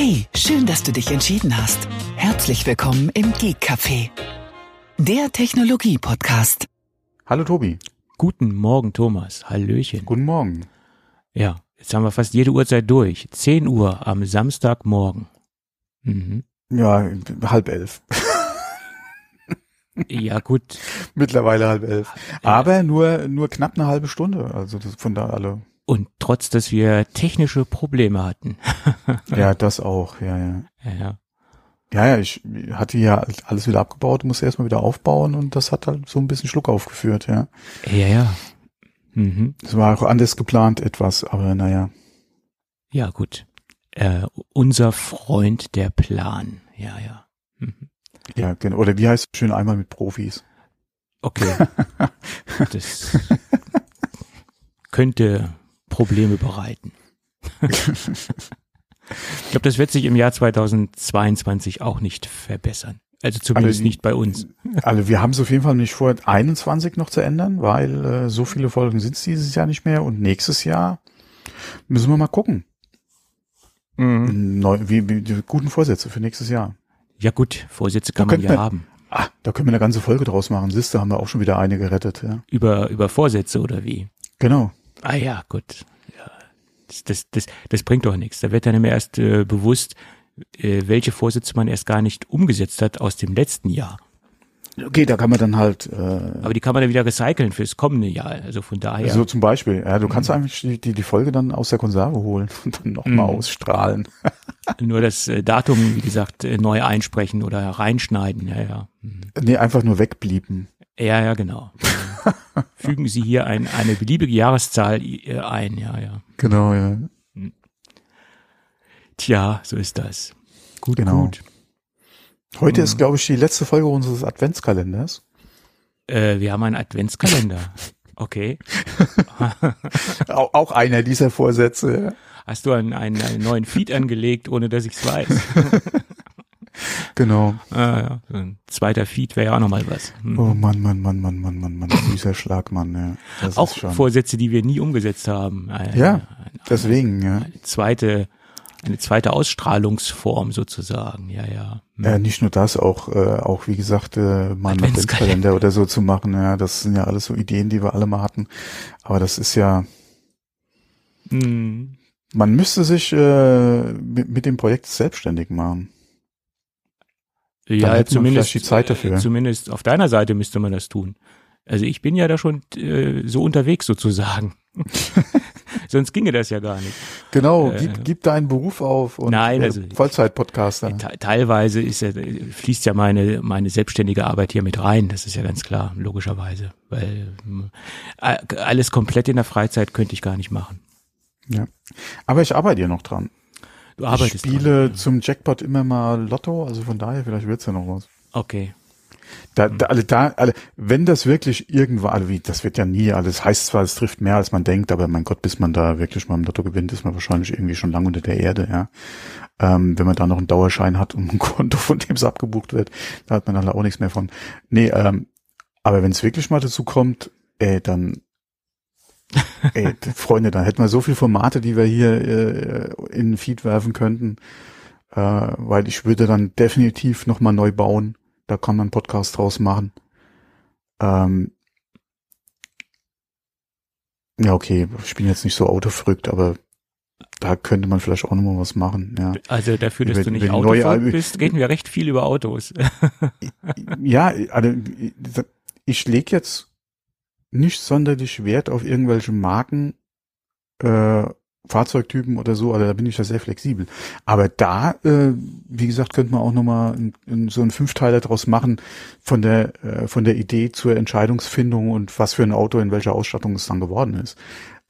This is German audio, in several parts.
Hey, schön, dass du dich entschieden hast. Herzlich willkommen im Geek Café, der Technologie-Podcast. Hallo Tobi. Guten Morgen, Thomas. Hallöchen. Guten Morgen. Ja, jetzt haben wir fast jede Uhrzeit durch. 10 Uhr am Samstagmorgen. Mhm. Ja, halb elf. Ja, gut. Mittlerweile halb elf. Aber nur, nur knapp eine halbe Stunde. Also das von da alle. Und trotz, dass wir technische Probleme hatten. Ja, das auch. Ja, ja. Ja, ja. Ja, ich hatte ja alles wieder abgebaut, musste erstmal wieder aufbauen und das hat halt so ein bisschen Schluck aufgeführt, ja. Ja, ja. Mhm. Es war auch anders geplant etwas, aber naja. Ja, gut. Äh, unser Freund der Plan. Ja, ja. Mhm. Ja, genau. Oder wie heißt es schön einmal mit Profis? Okay. Das könnte Probleme bereiten. Ich glaube, das wird sich im Jahr 2022 auch nicht verbessern. Also zumindest Also, nicht bei uns. Also wir haben es auf jeden Fall nicht vor, 21 noch zu ändern, weil äh, so viele Folgen sind es dieses Jahr nicht mehr und nächstes Jahr müssen wir mal gucken. Neu, wie, wie, die guten Vorsätze für nächstes Jahr. Ja gut, Vorsätze kann Da man ja wir- haben. Ah, da können wir eine ganze Folge draus machen. Siehste, haben wir auch schon wieder eine gerettet. Ja. Über, über Vorsätze oder wie? Genau. Ah ja, gut. Ja, das, das, das, das bringt doch nichts. Da wird dann immer erst äh, bewusst, äh, welche Vorsätze man erst gar nicht umgesetzt hat aus dem letzten Jahr. Okay, da kann man dann halt, äh, Aber die kann man dann wieder recyceln fürs kommende Jahr. Also von daher. so zum Beispiel, ja, du kannst eigentlich die, die, die Folge dann aus der Konserve holen und dann nochmal Mhm. ausstrahlen. Nur das äh, Datum, wie gesagt, äh, neu einsprechen oder reinschneiden. Ja, ja. Mhm. Nee, einfach nur wegblieben. Ja, ja, genau. Fügen Sie hier ein, eine beliebige Jahreszahl äh, ein. Ja, ja. Genau, ja. Tja, so ist das. Gut, Genau. gut. Heute ist, glaube ich, die letzte Folge unseres Adventskalenders. Äh, wir haben einen Adventskalender. Okay. Auch, einer dieser Vorsätze. Hast du einen, einen, einen neuen Feed angelegt, ohne dass ich es weiß? Genau. ah, ja. Ein zweiter Feed wäre ja auch nochmal was. Hm. Oh Mann, Mann, Mann, Mann, Mann, Mann, Mann. Süßer Schlagmann, ja. Das auch. Vorsätze, die wir nie umgesetzt haben. Eine, Ja, eine, deswegen, ja. eine zweite, eine zweite Ausstrahlungsform sozusagen. Ja, ja. Hm. Ja, nicht nur das, auch, äh, auch wie gesagt, äh, mal einen Adventskalender. Oder so zu machen. Ja, das sind ja alles so Ideen, die wir alle mal hatten. Aber das ist ja, Hm. man müsste sich äh, mit, mit dem Projekt selbstständig machen. Ja, man zumindest die Zeit dafür. äh, Zumindest auf deiner Seite müsste man das tun. Also ich bin ja da schon äh, so unterwegs sozusagen. Sonst ginge das ja gar nicht. Genau, Äh, gib, gib deinen Beruf auf und Nein, äh, also- Vollzeit-Podcaster. Te teilweise ist ja, fließt ja meine, meine selbstständige Arbeit hier mit rein. Das ist ja ganz klar, logischerweise. Weil alles komplett in der Freizeit könnte ich gar nicht machen. Ja. Aber ich arbeite ja noch dran. Du Ich arbeitest spiele dran. zum Jackpot immer mal Lotto, also von daher vielleicht wird's ja noch was. Okay. Da, da, alle, da, alle, wenn das wirklich irgendwann, also wie, das wird ja nie alles, heißt zwar, es trifft mehr als man denkt, aber mein Gott, bis man da wirklich mal im Lotto gewinnt, ist man wahrscheinlich irgendwie schon lange unter der Erde, ja. Ähm, wenn man da noch einen Dauerschein hat und ein Konto, von dem es abgebucht wird, da hat man dann auch nichts mehr von. Nee, ähm, aber wenn es wirklich mal dazu kommt, ey, dann, ey, Freunde, dann hätten wir so viele Formate, die wir hier äh, in den Feed werfen könnten, äh, weil ich würde dann definitiv nochmal neu bauen. Da kann man einen Podcast draus machen. Ähm, ja, okay, ich bin jetzt nicht so autoverrückt, aber da könnte man vielleicht auch nochmal was machen, ja. Also dafür, dass Über- du nicht Albe- bist, reden wir recht viel über Autos. Ja, also ich lege jetzt nicht sonderlich Wert auf irgendwelche Marken, äh, Fahrzeugtypen oder so, also da bin ich ja sehr flexibel. Aber da, äh, wie gesagt, könnte man auch nochmal ein, ein, so einen Fünfteiler draus machen von der, äh, von der Idee zur Entscheidungsfindung und was für ein Auto in welcher Ausstattung es dann geworden ist.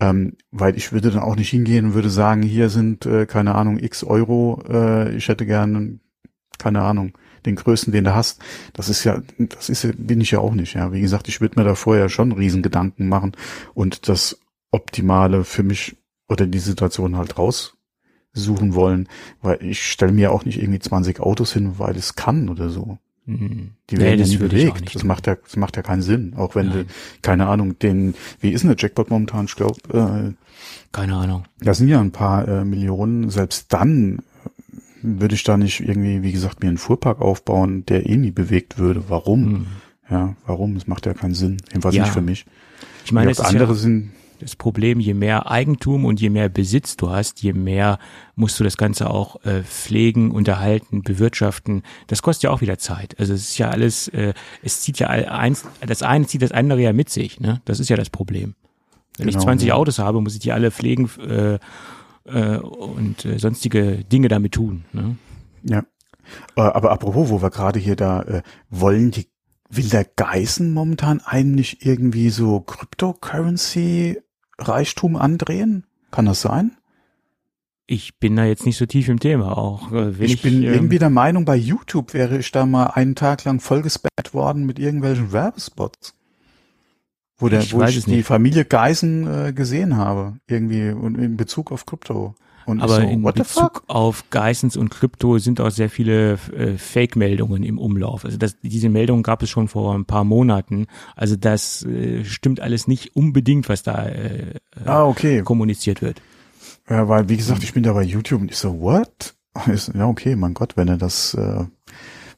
Ähm, weil ich würde dann auch nicht hingehen und würde sagen, hier sind, äh, keine Ahnung, x Euro, äh, ich hätte gern, keine Ahnung, den größten, den du hast. Das ist ja, das ist bin ich ja auch nicht, ja. Wie gesagt, ich würde mir da vorher schon riesen Gedanken machen und das Optimale für mich oder die Situation halt raussuchen wollen, weil ich stelle mir auch nicht irgendwie 20 Autos hin, weil es kann oder so. Hm. Die Nee, werden ja nie bewegt. Das macht ja, das macht ja keinen Sinn. Auch wenn Nein. du, keine Ahnung, den, wie ist denn der Jackpot momentan? Ich glaube, äh, Keine Ahnung. da sind ja ein paar äh, Millionen. Selbst dann würde ich da nicht irgendwie, wie gesagt, mir einen Fuhrpark aufbauen, der eh nie bewegt würde. Warum? Hm. Ja, warum? Das macht ja keinen Sinn. Jedenfalls Ja. nicht für mich. Ich meine, es ist andere ja sind, das Problem, je mehr Eigentum und je mehr Besitz du hast, je mehr musst du das Ganze auch äh, pflegen, unterhalten, bewirtschaften. Das kostet ja auch wieder Zeit. Also es ist ja alles, äh, es zieht ja eins, das eine zieht das andere ja mit sich. Ne? Das ist ja das Problem. Wenn ich Genau, 20 ja. Autos habe, muss ich die alle pflegen äh, äh, und äh, sonstige Dinge damit tun. Ne? ja. Äh, Aber apropos, wo wir gerade hier da, äh, wollen die, will der Geißen momentan eigentlich irgendwie so Cryptocurrency-Reichtum andrehen? Kann das sein? Ich bin da jetzt nicht so tief im Thema. Auch äh, wenn ich, ich bin ähm, irgendwie der Meinung, bei YouTube wäre ich da mal einen Tag lang vollgespammt worden mit irgendwelchen Werbespots. Wo, der, Ich wo ich die nicht. Familie Geisen äh, gesehen habe. Irgendwie und in Bezug auf Krypto. Und Aber so, in what the fuck? Bezug auf Geissens und Krypto sind auch sehr viele äh, Fake-Meldungen im Umlauf. Also das, diese Meldungen gab es schon vor ein paar Monaten. Also das äh, stimmt alles nicht unbedingt, was da äh, Ah, okay. kommuniziert wird. Ja, weil, wie gesagt, ich bin da bei YouTube und ich so, what? Ja, okay, mein Gott, wenn er das, äh,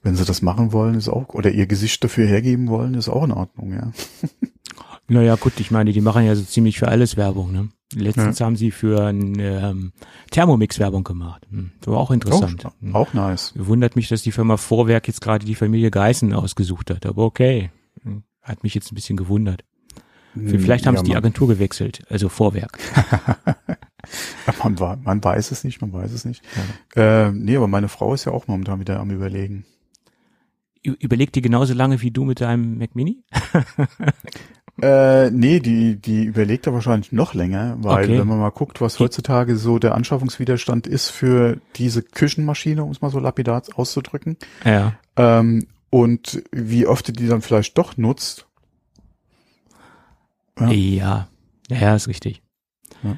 wenn sie das machen wollen, ist auch, oder ihr Gesicht dafür hergeben wollen, ist auch in Ordnung, ja. Naja, gut, ich meine, die machen ja so ziemlich für alles Werbung. Ne? Letztens haben sie für ein ähm, Thermomix Werbung gemacht. Hm, Das war auch interessant. Auch, Hm. auch nice. Wundert mich, dass die Firma Vorwerk jetzt gerade die Familie Geißen ausgesucht hat. Aber okay, Hm, hat mich jetzt ein bisschen gewundert. Vielleicht haben ja, sie die Agentur gewechselt, also Vorwerk. man, wa- man weiß es nicht, man weiß es nicht. Äh, nee, aber meine Frau ist ja auch momentan wieder am überlegen. Überlegt die genauso lange wie du mit deinem Mac Mini? Äh, nee, die, die überlegt er wahrscheinlich noch länger, weil Okay. wenn man mal guckt, was Die- heutzutage so der Anschaffungswiderstand ist für diese Küchenmaschine, um es mal so lapidar auszudrücken, Ja. ähm, und wie oft die die dann vielleicht doch nutzt. Ja. Ja. Ja, ist richtig. Ja.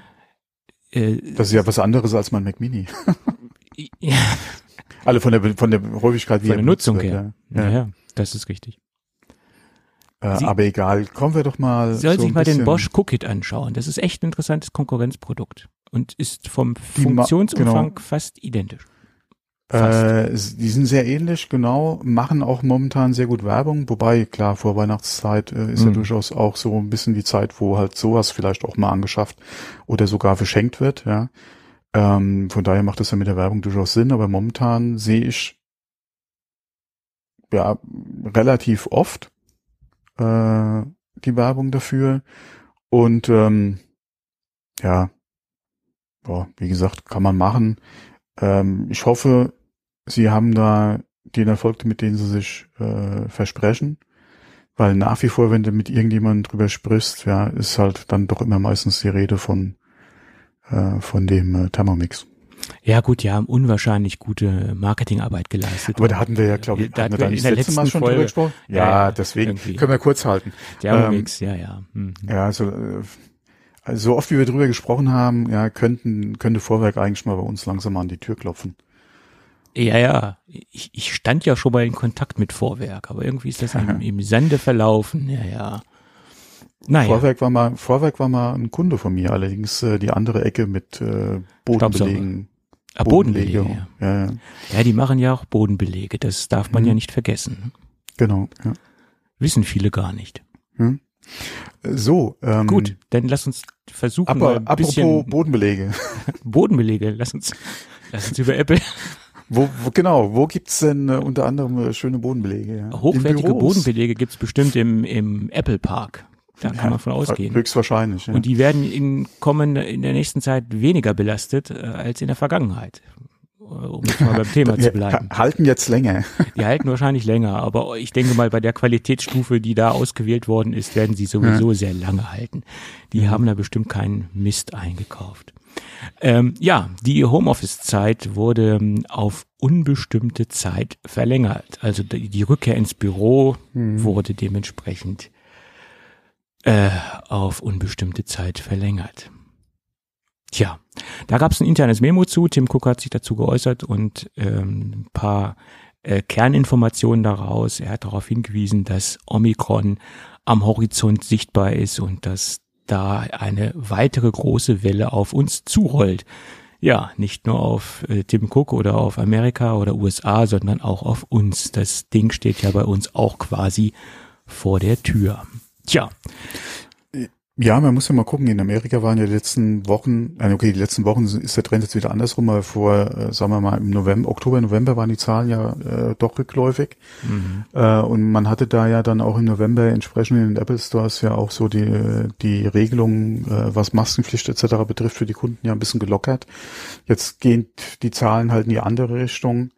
Äh, Das ist ja was anderes als mein Mac Mini. ja, Alle von der, von der Häufigkeit, wie von er der Nutzung her. Ja, Ja. ja, das ist richtig. Äh, Sie- aber egal, kommen wir doch mal. Soll so sich mal den Bosch Cookit anschauen. Das ist echt ein interessantes Konkurrenzprodukt und ist vom Funktionsumfang genau. fast identisch. Fast. Äh, die sind sehr ähnlich, genau, machen auch momentan sehr gut Werbung, wobei, klar, vor Weihnachtszeit äh, ist ja Mhm. durchaus auch so ein bisschen die Zeit, wo halt sowas vielleicht auch mal angeschafft oder sogar verschenkt wird, ja. Ähm, von daher macht das ja mit der Werbung durchaus Sinn, aber momentan sehe ich ja relativ oft äh, die Werbung dafür und ähm, ja, boah, wie gesagt, kann man machen. Ähm, ich hoffe, sie haben da den Erfolg, mit denen sie sich äh, versprechen. Weil nach wie vor, wenn du mit irgendjemandem drüber sprichst, ja, ist halt dann doch immer meistens die Rede von, äh, von dem äh, Thermomix. Ja gut, die haben unwahrscheinlich gute Marketingarbeit geleistet. Aber da hatten wir ja, glaube ich, Da hatten wir da nicht in der das letzte Mal schon drüber Folge- gesprochen? Ja, Ja, ja, deswegen irgendwie. können wir kurz halten. Thermomix, ja, ja. Hm. Ja, also, äh, also so oft wie wir drüber gesprochen haben, ja, könnten, könnte Vorwerk eigentlich mal bei uns langsam an die Tür klopfen. Ja, ja. Ich, ich stand ja schon mal in Kontakt mit Vorwerk, aber irgendwie ist das im, im Sande verlaufen. Ja, ja. Naja, Vorwerk war mal, Vorwerk war mal ein Kunde von mir, allerdings äh, die andere Ecke mit äh, Bodenbelegen. Ah, Bodenbelege. Ja. Bodenbelege. Ja, ja, ja, die machen ja auch Bodenbelege. Das darf man Mhm. ja nicht vergessen. genau. Ja. Wissen viele gar nicht. Hm. So, ähm, Gut, dann lass uns versuchen, Aber ein apropos Bodenbelege. Bodenbelege. Lass uns, lass uns über Apple Wo, wo genau, wo gibt's denn äh, unter anderem äh, schöne Bodenbelege? Ja? hochwertige? Bodenbelege gibt's bestimmt im, im Apple Park. Da kann man von ausgehen. Höchstwahrscheinlich. Ja. Und die werden in kommen in der nächsten Zeit weniger belastet äh, als in der Vergangenheit. Äh, Um jetzt mal beim Thema zu bleiben. Ha- halten jetzt länger. Die halten wahrscheinlich länger, aber ich denke mal, bei der Qualitätsstufe, die da ausgewählt worden ist, werden sie sowieso sehr lange halten. Die haben da bestimmt keinen Mist eingekauft. Ähm, ja, die Homeoffice-Zeit wurde ähm, auf unbestimmte Zeit verlängert. Also die, die Rückkehr ins Büro wurde dementsprechend äh, auf unbestimmte Zeit verlängert. Tja, da gab es ein internes Memo zu. Tim Cook hat sich dazu geäußert und ähm, ein paar äh, Kerninformationen daraus. Er hat darauf hingewiesen, dass Omikron am Horizont sichtbar ist und dass da eine weitere große Welle auf uns zurollt. ja, nicht nur auf äh, Tim Cook oder auf Amerika oder USA, sondern auch auf uns. Das Ding steht ja bei uns auch quasi vor der Tür. Tja. Ja, man muss ja mal gucken. In Amerika waren ja die letzten Wochen, äh, okay, die letzten Wochen ist der Trend jetzt wieder andersrum, aber vor, äh, sagen wir mal, im November, Oktober, November waren die Zahlen ja äh, doch rückläufig. Mhm. Äh, und man hatte da ja dann auch im November entsprechend in den Apple Stores ja auch so die, die Regelungen, äh, was Maskenpflicht etc. betrifft, für die Kunden ja ein bisschen gelockert. Jetzt gehen die Zahlen halt in die andere Richtung.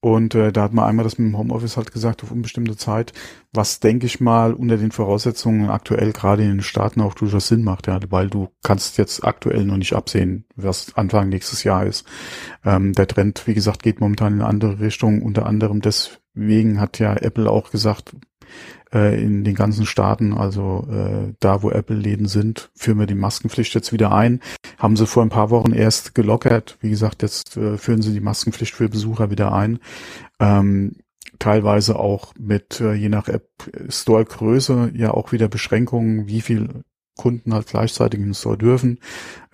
Und äh, da hat man einmal das mit dem Homeoffice halt gesagt auf unbestimmte Zeit, was denke ich mal unter den Voraussetzungen aktuell gerade in den Staaten auch durchaus Sinn macht, ja, weil du kannst jetzt aktuell noch nicht absehen, was Anfang nächstes Jahr ist. Ähm, der Trend, wie gesagt, geht momentan in eine andere Richtung. Unter anderem deswegen hat ja Apple auch gesagt, äh, in den ganzen Staaten, also äh, da, wo Apple-Läden sind, führen wir die Maskenpflicht jetzt wieder ein. Haben sie vor ein paar Wochen erst gelockert. Wie gesagt, jetzt äh, führen sie die Maskenpflicht für Besucher wieder ein. Ähm, teilweise auch mit, äh, je nach App Store Größe, ja auch wieder Beschränkungen, wie viel Kunden halt gleichzeitig den Store dürfen.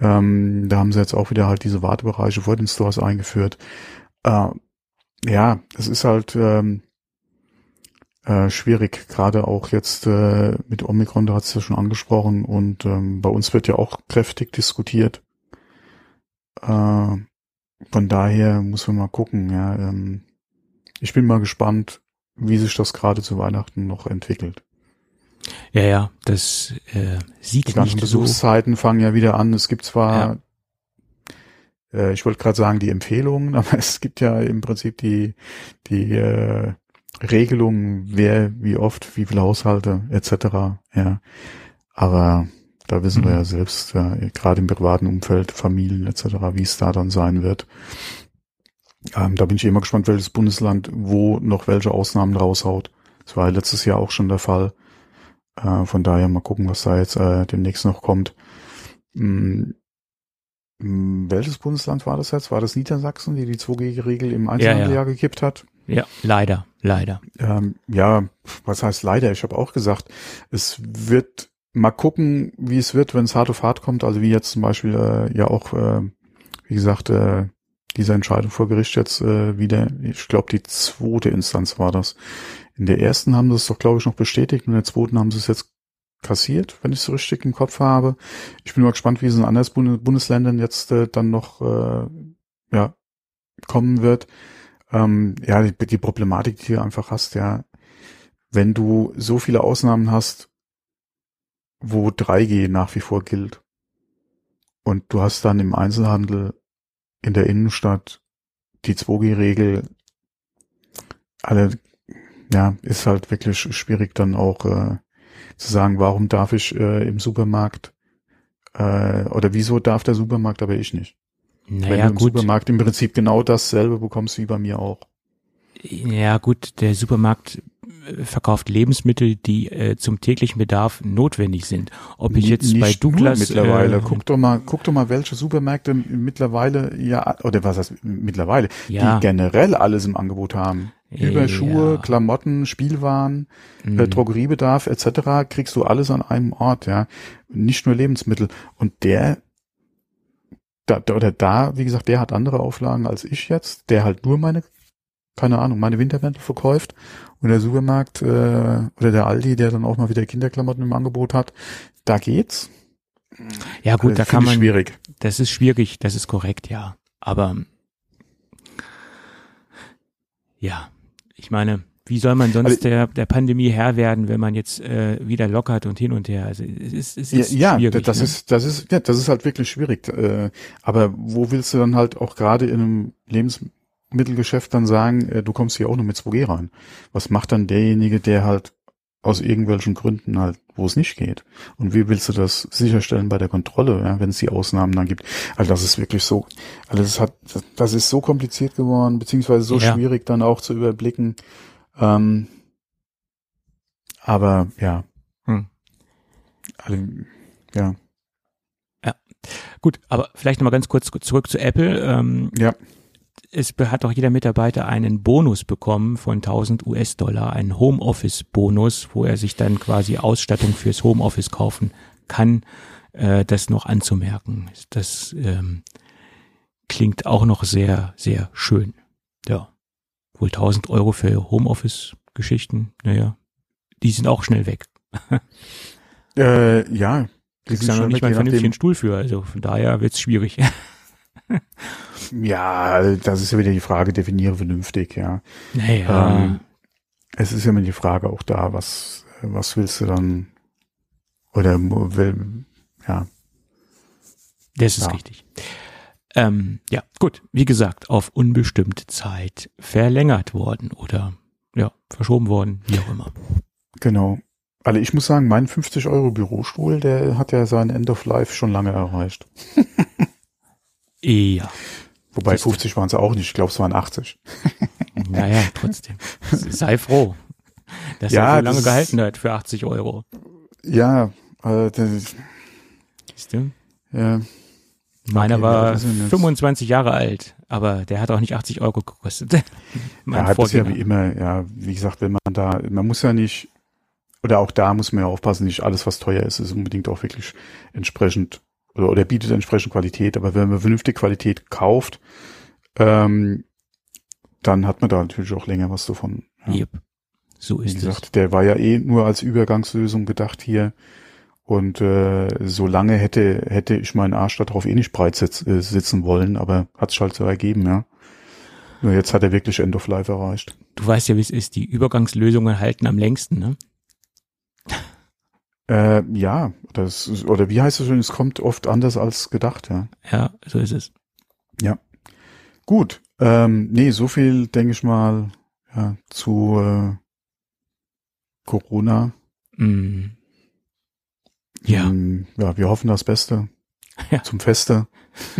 Ähm, da haben sie jetzt auch wieder halt diese Wartebereiche vor den Stores eingeführt. Äh, ja, es ist halt, ähm, äh, schwierig, gerade auch jetzt äh, mit Omikron, da hat es ja schon angesprochen und ähm, bei uns wird ja auch kräftig diskutiert. Äh, von daher muss man mal gucken. Ja, ähm, ich bin mal gespannt, wie sich das gerade zu Weihnachten noch entwickelt. Ja, ja, das äh, sieht Die ganzen Besuchszeiten so. fangen ja wieder an. Es gibt zwar, ja. äh, ich wollte gerade sagen, die Empfehlungen, aber es gibt ja im Prinzip die, die äh, Regelungen, wer, wie oft, wie viele Haushalte etc. Ja, aber da wissen mhm. wir ja selbst, ja, gerade im privaten Umfeld, Familien etc., wie es da dann sein wird. Ähm, da bin ich immer gespannt, welches Bundesland wo noch welche Ausnahmen raushaut. Das war ja letztes Jahr auch schon der Fall. Äh, von daher mal gucken, was da jetzt äh, demnächst noch kommt. Hm, welches Bundesland war das jetzt? War das Niedersachsen, die die 2G-Regel im Einzelhandel ja, ja. gekippt hat? Ja, leider, leider. Ähm, ja, was heißt leider? Ich habe auch gesagt, es wird mal gucken, wie es wird, wenn es hart auf hart kommt. Also wie jetzt zum Beispiel äh, ja auch, äh, wie gesagt, äh, diese Entscheidung vor Gericht jetzt äh, wieder, ich glaube, die zweite Instanz war das. In der ersten haben sie es doch, glaube ich, noch bestätigt in der zweiten haben sie es jetzt kassiert, wenn ich es so richtig im Kopf habe. Ich bin mal gespannt, wie es in anderen Bundesländern jetzt äh, dann noch äh, ja, kommen wird ähm, ja, die, die Problematik, die du einfach hast, ja, wenn du so viele Ausnahmen hast, wo 3G nach wie vor gilt und du hast dann im Einzelhandel in der Innenstadt die 2G-Regel, alle, ja, ist halt wirklich schwierig dann auch äh, zu sagen, warum darf ich äh, im Supermarkt äh, oder wieso darf der Supermarkt, aber ich nicht. Naja, Wenn du im gut. Supermarkt im Prinzip genau dasselbe bekommst wie bei mir auch. Ja, gut, der Supermarkt äh, verkauft Lebensmittel, die äh, zum täglichen Bedarf notwendig sind. Ob ich jetzt Nicht bei Douglas mittlerweile, äh, guck doch mal, guck doch mal, welche Supermärkte mittlerweile ja oder was heißt mittlerweile, ja. die generell alles im Angebot haben. Über Schuhe, Klamotten, Spielwaren, mhm. äh, Drogeriebedarf etc. kriegst du alles an einem Ort, ja. Nicht nur Lebensmittel. Und der da, oder da, wie gesagt, der hat andere Auflagen als ich jetzt, der halt nur meine, keine Ahnung, meine Wintermäntel verkauft und der Supermarkt äh, oder der Aldi, der dann auch mal wieder Kinderklamotten im Angebot hat, da geht's. Ja gut, also, da kann man. Schwierig. Das ist schwierig, das ist korrekt, ja. Aber ja, ich meine, wie soll man sonst also, der, der Pandemie Herr werden, wenn man jetzt äh, wieder lockert und hin und her? Also es ist, es ist ja, schwierig. Ja, das ne? ist, das ist, ja, das ist halt wirklich schwierig. Äh, aber wo willst du dann halt auch gerade in einem Lebensmittelgeschäft dann sagen, äh, du kommst hier auch nur mit 2G rein? Was macht dann derjenige, der halt aus irgendwelchen Gründen halt, wo es nicht geht? Und wie willst du das sicherstellen bei der Kontrolle, ja, wenn es die Ausnahmen dann gibt? Also das ist wirklich so, also das hat, das ist so kompliziert geworden, beziehungsweise so ja. schwierig dann auch zu überblicken. Ähm, aber ja. Hm. Alle, ja. Ja. Gut, aber vielleicht nochmal ganz kurz zurück zu Apple. Ähm, ja. Es hat auch jeder Mitarbeiter einen Bonus bekommen von 1000 US-Dollar, einen Homeoffice-Bonus, wo er sich dann quasi Ausstattung fürs Homeoffice kaufen kann, äh, das noch anzumerken. Das ähm, klingt auch noch sehr, sehr schön. Ja. Wohl 1000 Euro für Homeoffice-Geschichten, naja, die sind auch schnell weg. Äh, ja. Die dann noch nicht mal einen vernünftigen Stuhl für, also von daher wird's schwierig. Ja, das ist ja wieder die Frage, definiere vernünftig, ja. Naja. Ähm, es ist ja immer die Frage auch da, was, was willst du dann, oder, will, ja. Das ist Ja. richtig. Ähm, ja, gut. Wie gesagt, auf unbestimmte Zeit verlängert worden oder ja, verschoben worden, wie auch immer. Genau. Also ich muss sagen, mein 50 Euro Bürostuhl, der hat ja sein End of Life schon lange erreicht. Ja, Wobei Siehst du. 50 waren es auch nicht, ich glaube es waren 80. naja, trotzdem. Sei froh, dass Ja, er so lange gehalten hat für 80 Euro. Ja, äh, das, Siehst du? ja, Meiner Okay, war ja, das sind jetzt- 25 Jahre alt, aber der hat auch nicht 80 Euro gekostet. mein ja, das ist ja Vorgänger. wie immer, ja, wie gesagt, wenn man da, man muss ja nicht, oder auch da muss man ja aufpassen, nicht alles, was teuer ist, ist unbedingt auch wirklich entsprechend, oder, oder bietet entsprechend Qualität, aber wenn man vernünftige Qualität kauft, ähm, dann hat man da natürlich auch länger was davon. Ja. Yep. So Wie ist es. gesagt, der war ja eh nur als Übergangslösung gedacht hier. Und äh, solange hätte hätte ich meinen Arsch darauf eh nicht breit sitz, äh, sitzen wollen, aber hat's halt so ergeben, ja. Nur jetzt hat er wirklich End of Life erreicht. Du weißt ja, wie es ist. Die Übergangslösungen halten am längsten, ne? Äh, ja, das ist, oder wie heißt es schon, es kommt oft anders als gedacht, ja. Ja, so ist es. Gut, ähm, nee, so viel denke ich mal ja, zu äh, Corona. Mm. Ja, Ähm, ja, wir hoffen das Beste Ja. zum Feste.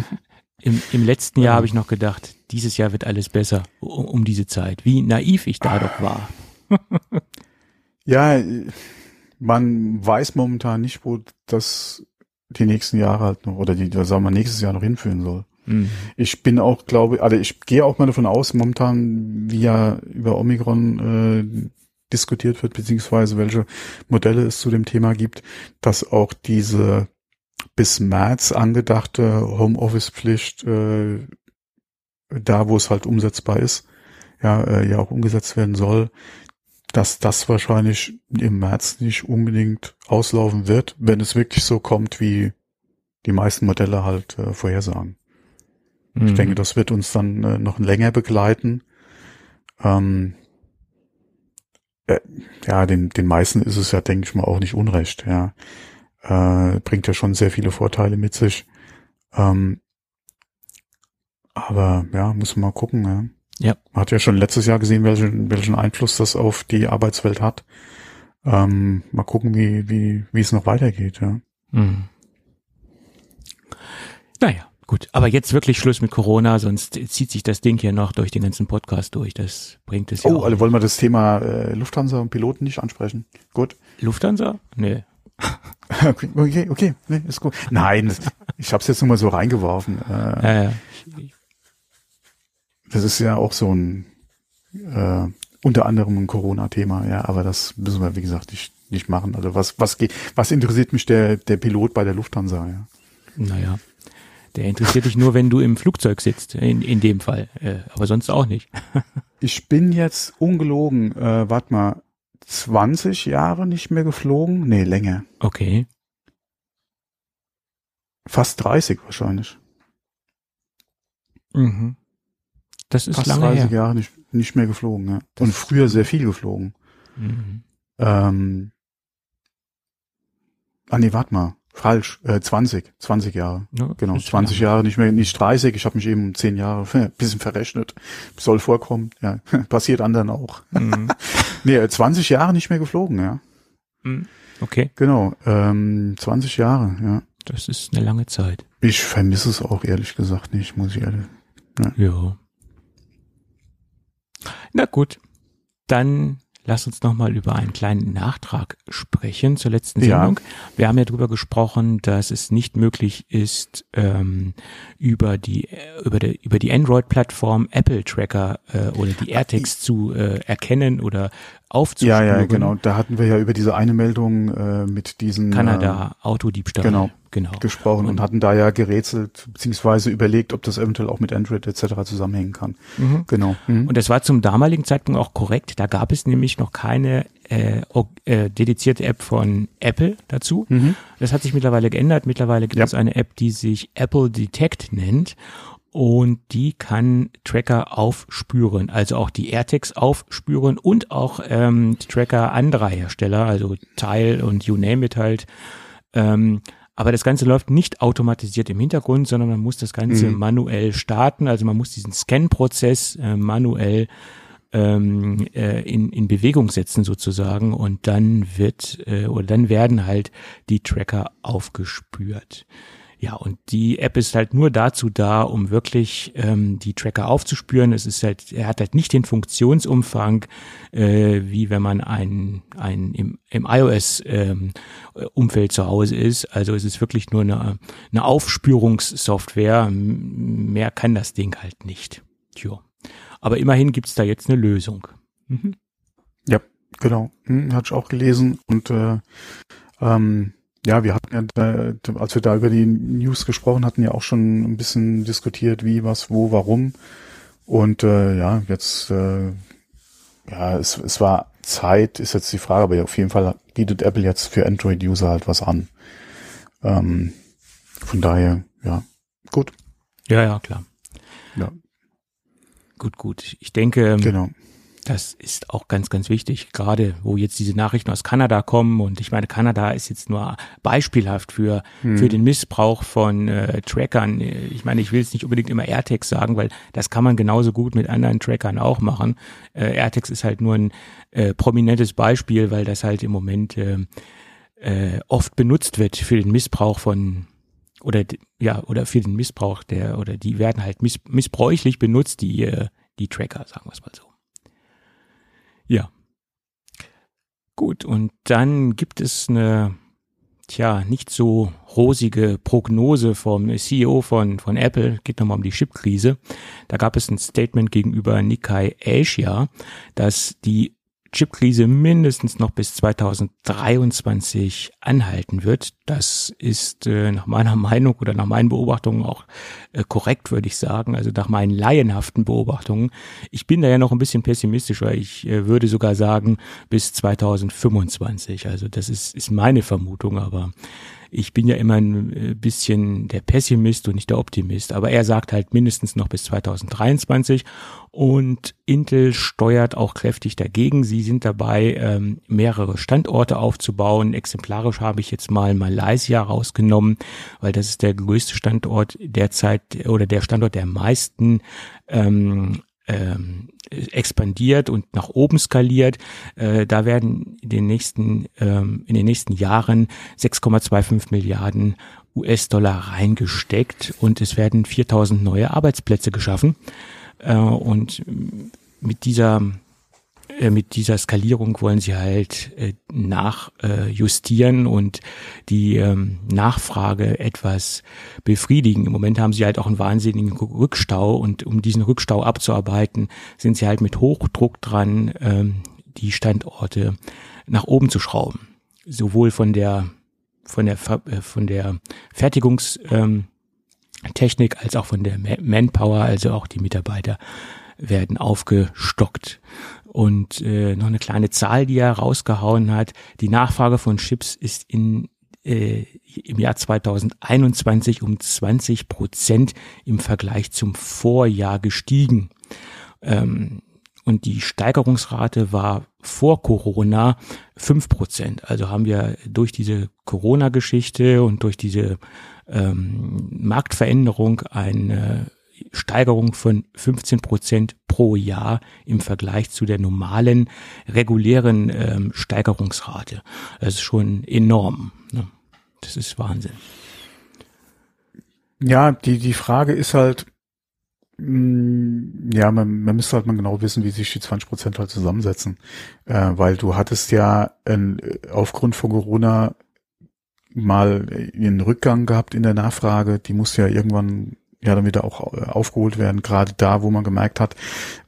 im, im letzten Jahr Ja. habe ich noch gedacht, dieses Jahr wird alles besser um, um diese Zeit. Wie naiv ich da doch war. Ja, man weiß momentan nicht, wo das die nächsten Jahre halt noch oder die, sagen wir nächstes Jahr noch hinführen soll. Mm. Ich bin auch, glaube, also ich gehe auch mal davon aus, momentan, wie ja über Omikron äh, diskutiert wird, beziehungsweise welche Modelle es zu dem Thema gibt, dass auch diese bis März angedachte Homeoffice-Pflicht äh, da, wo es halt umsetzbar ist, ja, äh, ja auch umgesetzt werden soll, dass das wahrscheinlich im März nicht unbedingt auslaufen wird, wenn es wirklich so kommt, wie die meisten Modelle halt äh, vorhersagen. Ich Mm. denke, das wird uns dann äh, noch länger begleiten. Ähm, äh, ja, den, den meisten ist es ja, denke ich mal, auch nicht unrecht. Ja, äh, bringt ja schon sehr viele Vorteile mit sich. Ähm, aber ja, muss man mal gucken. Ja. Ja. Man hat ja schon letztes Jahr gesehen, welchen, welchen Einfluss das auf die Arbeitswelt hat. Ähm, mal gucken, wie, wie, wie es noch weitergeht. Ja. Mm. Naja, gut. Aber jetzt wirklich Schluss mit Corona, sonst zieht sich das Ding hier noch durch den ganzen Podcast durch. Das bringt es ja Oh, auch also wollen wir das Thema äh, Lufthansa und Piloten nicht ansprechen? Gut. Lufthansa? Nee. Okay, okay, okay, nee, ist gut. Nein, ich habe es jetzt nur mal so reingeworfen. Äh, Äh, das ist ja auch so ein äh, unter anderem ein Corona-Thema, ja, aber das müssen wir wie gesagt nicht nicht machen. Also was was geht, was interessiert mich der der Pilot bei der Lufthansa? Ja, naja. Der interessiert dich nur, wenn du im Flugzeug sitzt, in, in dem Fall. Äh, aber sonst auch nicht. ich bin jetzt ungelogen, äh, warte mal, 20 Jahre nicht mehr geflogen? Nee, länger, Okay. fast 30 wahrscheinlich. Mhm. Das ist Fast lange 30 her. Jahre nicht nicht mehr geflogen. Ja. Das Und früher sehr viel geflogen. Mhm. Ähm, ah nee, warte mal. Falsch. Äh, 20. 20 Jahre. Ja, Genau. ist 20 lange. Jahre, nicht mehr, nicht 30. Ich habe mich eben um 10 Jahre ein bisschen verrechnet. Soll vorkommen. Ja, passiert anderen auch. Mhm. Nee, äh, 20 Jahre nicht mehr geflogen, ja. Mhm. Okay, Genau. Ähm, 20 Jahre, ja. das ist eine lange Zeit. Ich vermisse es auch ehrlich gesagt nicht, muss ich ehrlich. Ja. Na gut, dann lass uns noch mal über einen kleinen Nachtrag sprechen zur letzten Ja. Sendung. Wir haben ja darüber gesprochen, dass es nicht möglich ist, ähm, über die äh, über der über die Android-Plattform Apple Tracker äh, oder die AirTags zu äh, erkennen oder Ja, aufzuspüren. ja, genau. Da hatten wir ja über diese eine Meldung äh, mit diesen Kanada Autodiebstahl. Genau. Genau. gesprochen und, und, hatten da ja gerätselt beziehungsweise überlegt, ob das eventuell auch mit Android etc. zusammenhängen kann. Mhm. Genau. Mhm. Und das war zum damaligen Zeitpunkt auch korrekt. Da gab es nämlich noch keine äh, äh, dedizierte App von Apple dazu. Mhm. Das hat sich mittlerweile geändert. Mittlerweile gibt ja. es eine App, die sich Apple Detect nennt und die kann Tracker aufspüren, also auch die AirTags aufspüren und auch ähm, die Tracker anderer Hersteller, also Tile und You Name It halt. Ähm, aber das Ganze läuft nicht automatisiert im Hintergrund, sondern man muss das Ganze mhm. manuell starten. Also man muss diesen Scan-Prozess äh, manuell ähm, äh, in, in Bewegung setzen sozusagen und dann wird äh, oder dann werden halt die Tracker aufgespürt. Ja, und die App ist halt nur dazu da, um wirklich ähm, die Tracker aufzuspüren. Es ist halt, er hat halt nicht den Funktionsumfang, äh, wie wenn man ein, ein im, im iOS-Umfeld ähm, zu Hause ist. Also es ist wirklich nur eine, eine Aufspürungssoftware. Mehr kann das Ding halt nicht. Tja. Aber immerhin gibt's da jetzt eine Lösung. Mhm. Ja, genau. Hm, hatte ich auch gelesen und äh, ähm, ja, wir hatten ja, da, als wir da über die News gesprochen hatten, ja auch schon ein bisschen diskutiert, wie, was, wo, warum. Und äh, ja, jetzt, äh, ja, es, es war Zeit, ist jetzt die Frage, aber auf jeden Fall bietet Apple jetzt für Android-User halt was an. Ähm, von daher, ja, gut. Ja, ja, klar. Ja. Gut, gut. Ich denke, genau. Das ist auch ganz, ganz wichtig, gerade wo jetzt diese Nachrichten aus Kanada kommen. Und ich meine, Kanada ist jetzt nur beispielhaft für, hm. für den Missbrauch von äh, Trackern. Ich meine, ich will jetzt nicht unbedingt immer AirTags sagen, weil das kann man genauso gut mit anderen Trackern auch machen. Äh, AirTags ist halt nur ein äh, prominentes Beispiel, weil das halt im Moment äh, äh, oft benutzt wird für den Missbrauch von oder ja oder für den Missbrauch der oder die werden halt miss, missbräuchlich benutzt die äh, die Tracker sagen wir es mal so ja. Gut, und dann gibt es eine, tja, nicht so rosige Prognose vom CEO von, von Apple, geht nochmal um die Chipkrise. Da gab es ein Statement gegenüber Nikkei Asia, dass die Chipkrise mindestens noch bis 2023 anhalten wird. Das ist äh, nach meiner Meinung oder nach meinen Beobachtungen auch äh, korrekt, würde ich sagen. Also nach meinen laienhaften Beobachtungen. Ich bin da ja noch ein bisschen pessimistischer. Ich äh, würde sogar sagen bis 2025. Also das ist, ist meine Vermutung, aber ich bin ja immer ein äh, bisschen der Pessimist und nicht der Optimist, aber er sagt halt mindestens noch bis 2023 und Intel steuert auch kräftig dagegen. Sie sind dabei, ähm, mehrere Standorte aufzubauen. Exemplarisch habe ich jetzt mal Malaysia rausgenommen, weil das ist der größte Standort derzeit oder der Standort der meisten ähm, ähm, expandiert und nach oben skaliert. Äh, da werden in den nächsten ähm, in den nächsten Jahren 6,25 Milliarden US-Dollar reingesteckt und es werden 4000 neue Arbeitsplätze geschaffen. Äh, und mit dieser äh, mit dieser Skalierung wollen sie halt äh, nachjustieren äh, und die ähm, Nachfrage etwas befriedigen. Im Moment haben sie halt auch einen wahnsinnigen Rückstau und um diesen Rückstau abzuarbeiten, sind sie halt mit Hochdruck dran, ähm, die Standorte nach oben zu schrauben. Sowohl von der von der äh, von der Fertigungstechnik ähm, als auch von der Manpower, also auch die Mitarbeiter werden aufgestockt. Und äh, noch eine kleine Zahl, die er rausgehauen hat. Die Nachfrage von Chips ist in äh, im Jahr 2021 um 20 Prozent im Vergleich zum Vorjahr gestiegen. Ähm, und die Steigerungsrate war vor Corona fünf Prozent. Also haben wir durch diese Corona-Geschichte und durch diese ähm, Marktveränderung eine Steigerung von 15 Prozent pro Jahr im Vergleich zu der normalen, regulären ähm, Steigerungsrate. Das ist schon enorm. Ne? Das ist Wahnsinn. Ja, die, die Frage ist halt, mm, ja, man, man müsste halt mal genau wissen, wie sich die 20 Prozent halt zusammensetzen. Äh, weil du hattest ja äh, aufgrund von Corona mal einen Rückgang gehabt in der Nachfrage, die muss ja irgendwann ja dann wieder auch äh, aufgeholt werden, gerade da, wo man gemerkt hat,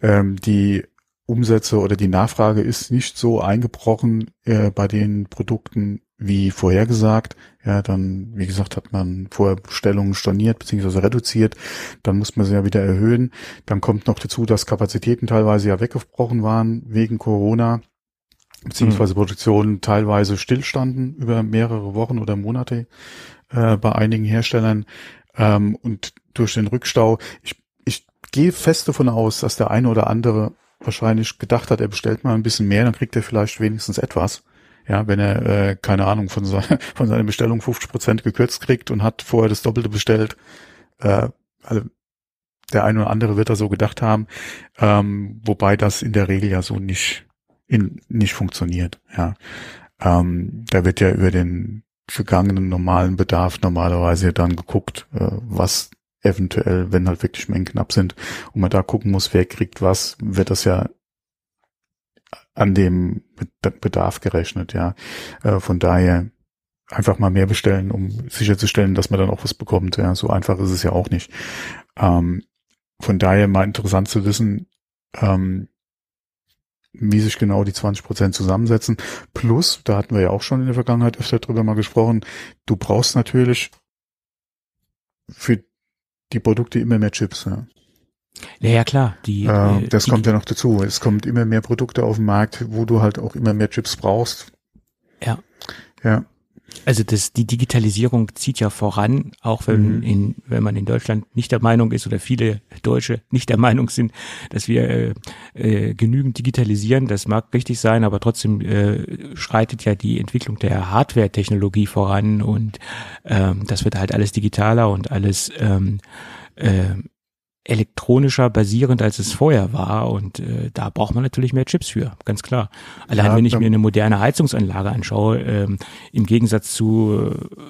ähm, die Umsätze oder die Nachfrage ist nicht so eingebrochen äh, bei den Produkten wie vorhergesagt. Ja, dann, wie gesagt, hat man vorher Bestellungen storniert bzw. reduziert. Dann muss man sie ja wieder erhöhen. Dann kommt noch dazu, dass Kapazitäten teilweise ja weggebrochen waren wegen Corona beziehungsweise Produktionen teilweise stillstanden über mehrere Wochen oder Monate äh, bei einigen Herstellern. Ähm, und durch den Rückstau, ich, ich gehe fest davon aus, dass der eine oder andere wahrscheinlich gedacht hat, er bestellt mal ein bisschen mehr, dann kriegt er vielleicht wenigstens etwas. Ja, wenn er, äh, keine Ahnung, von, se von seiner Bestellung 50 Prozent gekürzt kriegt und hat vorher das Doppelte bestellt. Äh, also der eine oder andere wird da so gedacht haben, ähm, wobei das in der Regel ja so nicht, in, nicht funktioniert. Ja, ähm, da wird ja über den vergangenen normalen Bedarf normalerweise dann geguckt, äh, was eventuell, wenn halt wirklich Mengen knapp sind und man da gucken muss, wer kriegt was, wird das ja an dem Bedarf gerechnet, ja. Äh, von daher einfach mal mehr bestellen, um sicherzustellen, dass man dann auch was bekommt. Ja, so einfach ist es ja auch nicht. Ähm, von daher mal interessant zu wissen, ähm, wie sich genau die 20 Prozent zusammensetzen. Plus, da hatten wir ja auch schon in der Vergangenheit öfter drüber mal gesprochen, du brauchst natürlich für die Produkte immer mehr Chips. Ja. Ja, ja klar. Die, äh, das die, kommt ja noch dazu. Es kommt immer mehr Produkte auf den Markt, wo du halt auch immer mehr Chips brauchst. Ja. Ja. Also das, die Digitalisierung zieht ja voran, auch wenn, mhm. in, wenn man in Deutschland nicht der Meinung ist oder viele Deutsche nicht der Meinung sind, dass wir äh, äh, genügend digitalisieren. Das mag richtig sein, aber trotzdem äh, schreitet ja die Entwicklung der Hardware-Technologie voran und ähm, das wird halt alles digitaler und alles ähm, äh, elektronischer basierend, als es vorher war. Und äh, da braucht man natürlich mehr Chips für, ganz klar. Allein ja, wenn ich mir eine moderne Heizungsanlage anschaue, ähm, im Gegensatz zu äh,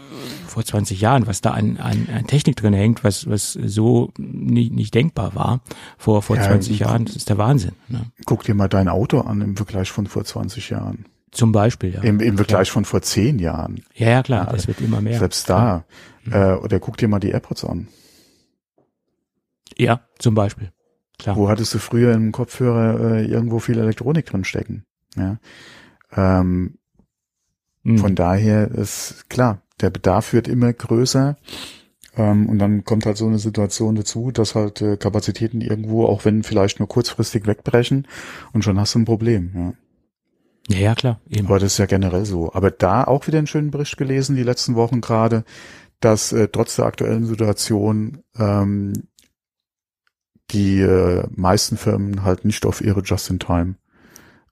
vor 20 Jahren, was da an, an, an Technik drin hängt, was, was so nie, nicht denkbar war vor, vor ja, 20 Jahren, das ist der Wahnsinn. Ne? Guck dir mal dein Auto an im Vergleich von vor 20 Jahren. Zum Beispiel, ja. Im, im Vergleich von vor zehn Jahren. Ja, ja, klar, das wird immer mehr. Selbst da. Ja. Äh, oder guck dir mal die AirPods an. Ja, zum Beispiel. Klar. Wo hattest du früher im Kopfhörer äh, irgendwo viel Elektronik drin stecken? Ja. Ähm, mhm. Von daher ist klar, der Bedarf wird immer größer. Ähm, und dann kommt halt so eine Situation dazu, dass halt äh, Kapazitäten irgendwo, auch wenn vielleicht nur kurzfristig wegbrechen, und schon hast du ein Problem. Ja. Ja, ja, klar. Eben. Aber das ist ja generell so. Aber da auch wieder einen schönen Bericht gelesen, die letzten Wochen gerade, dass äh, trotz der aktuellen Situation ähm, die äh, meisten Firmen halt nicht auf ihre Just-in-Time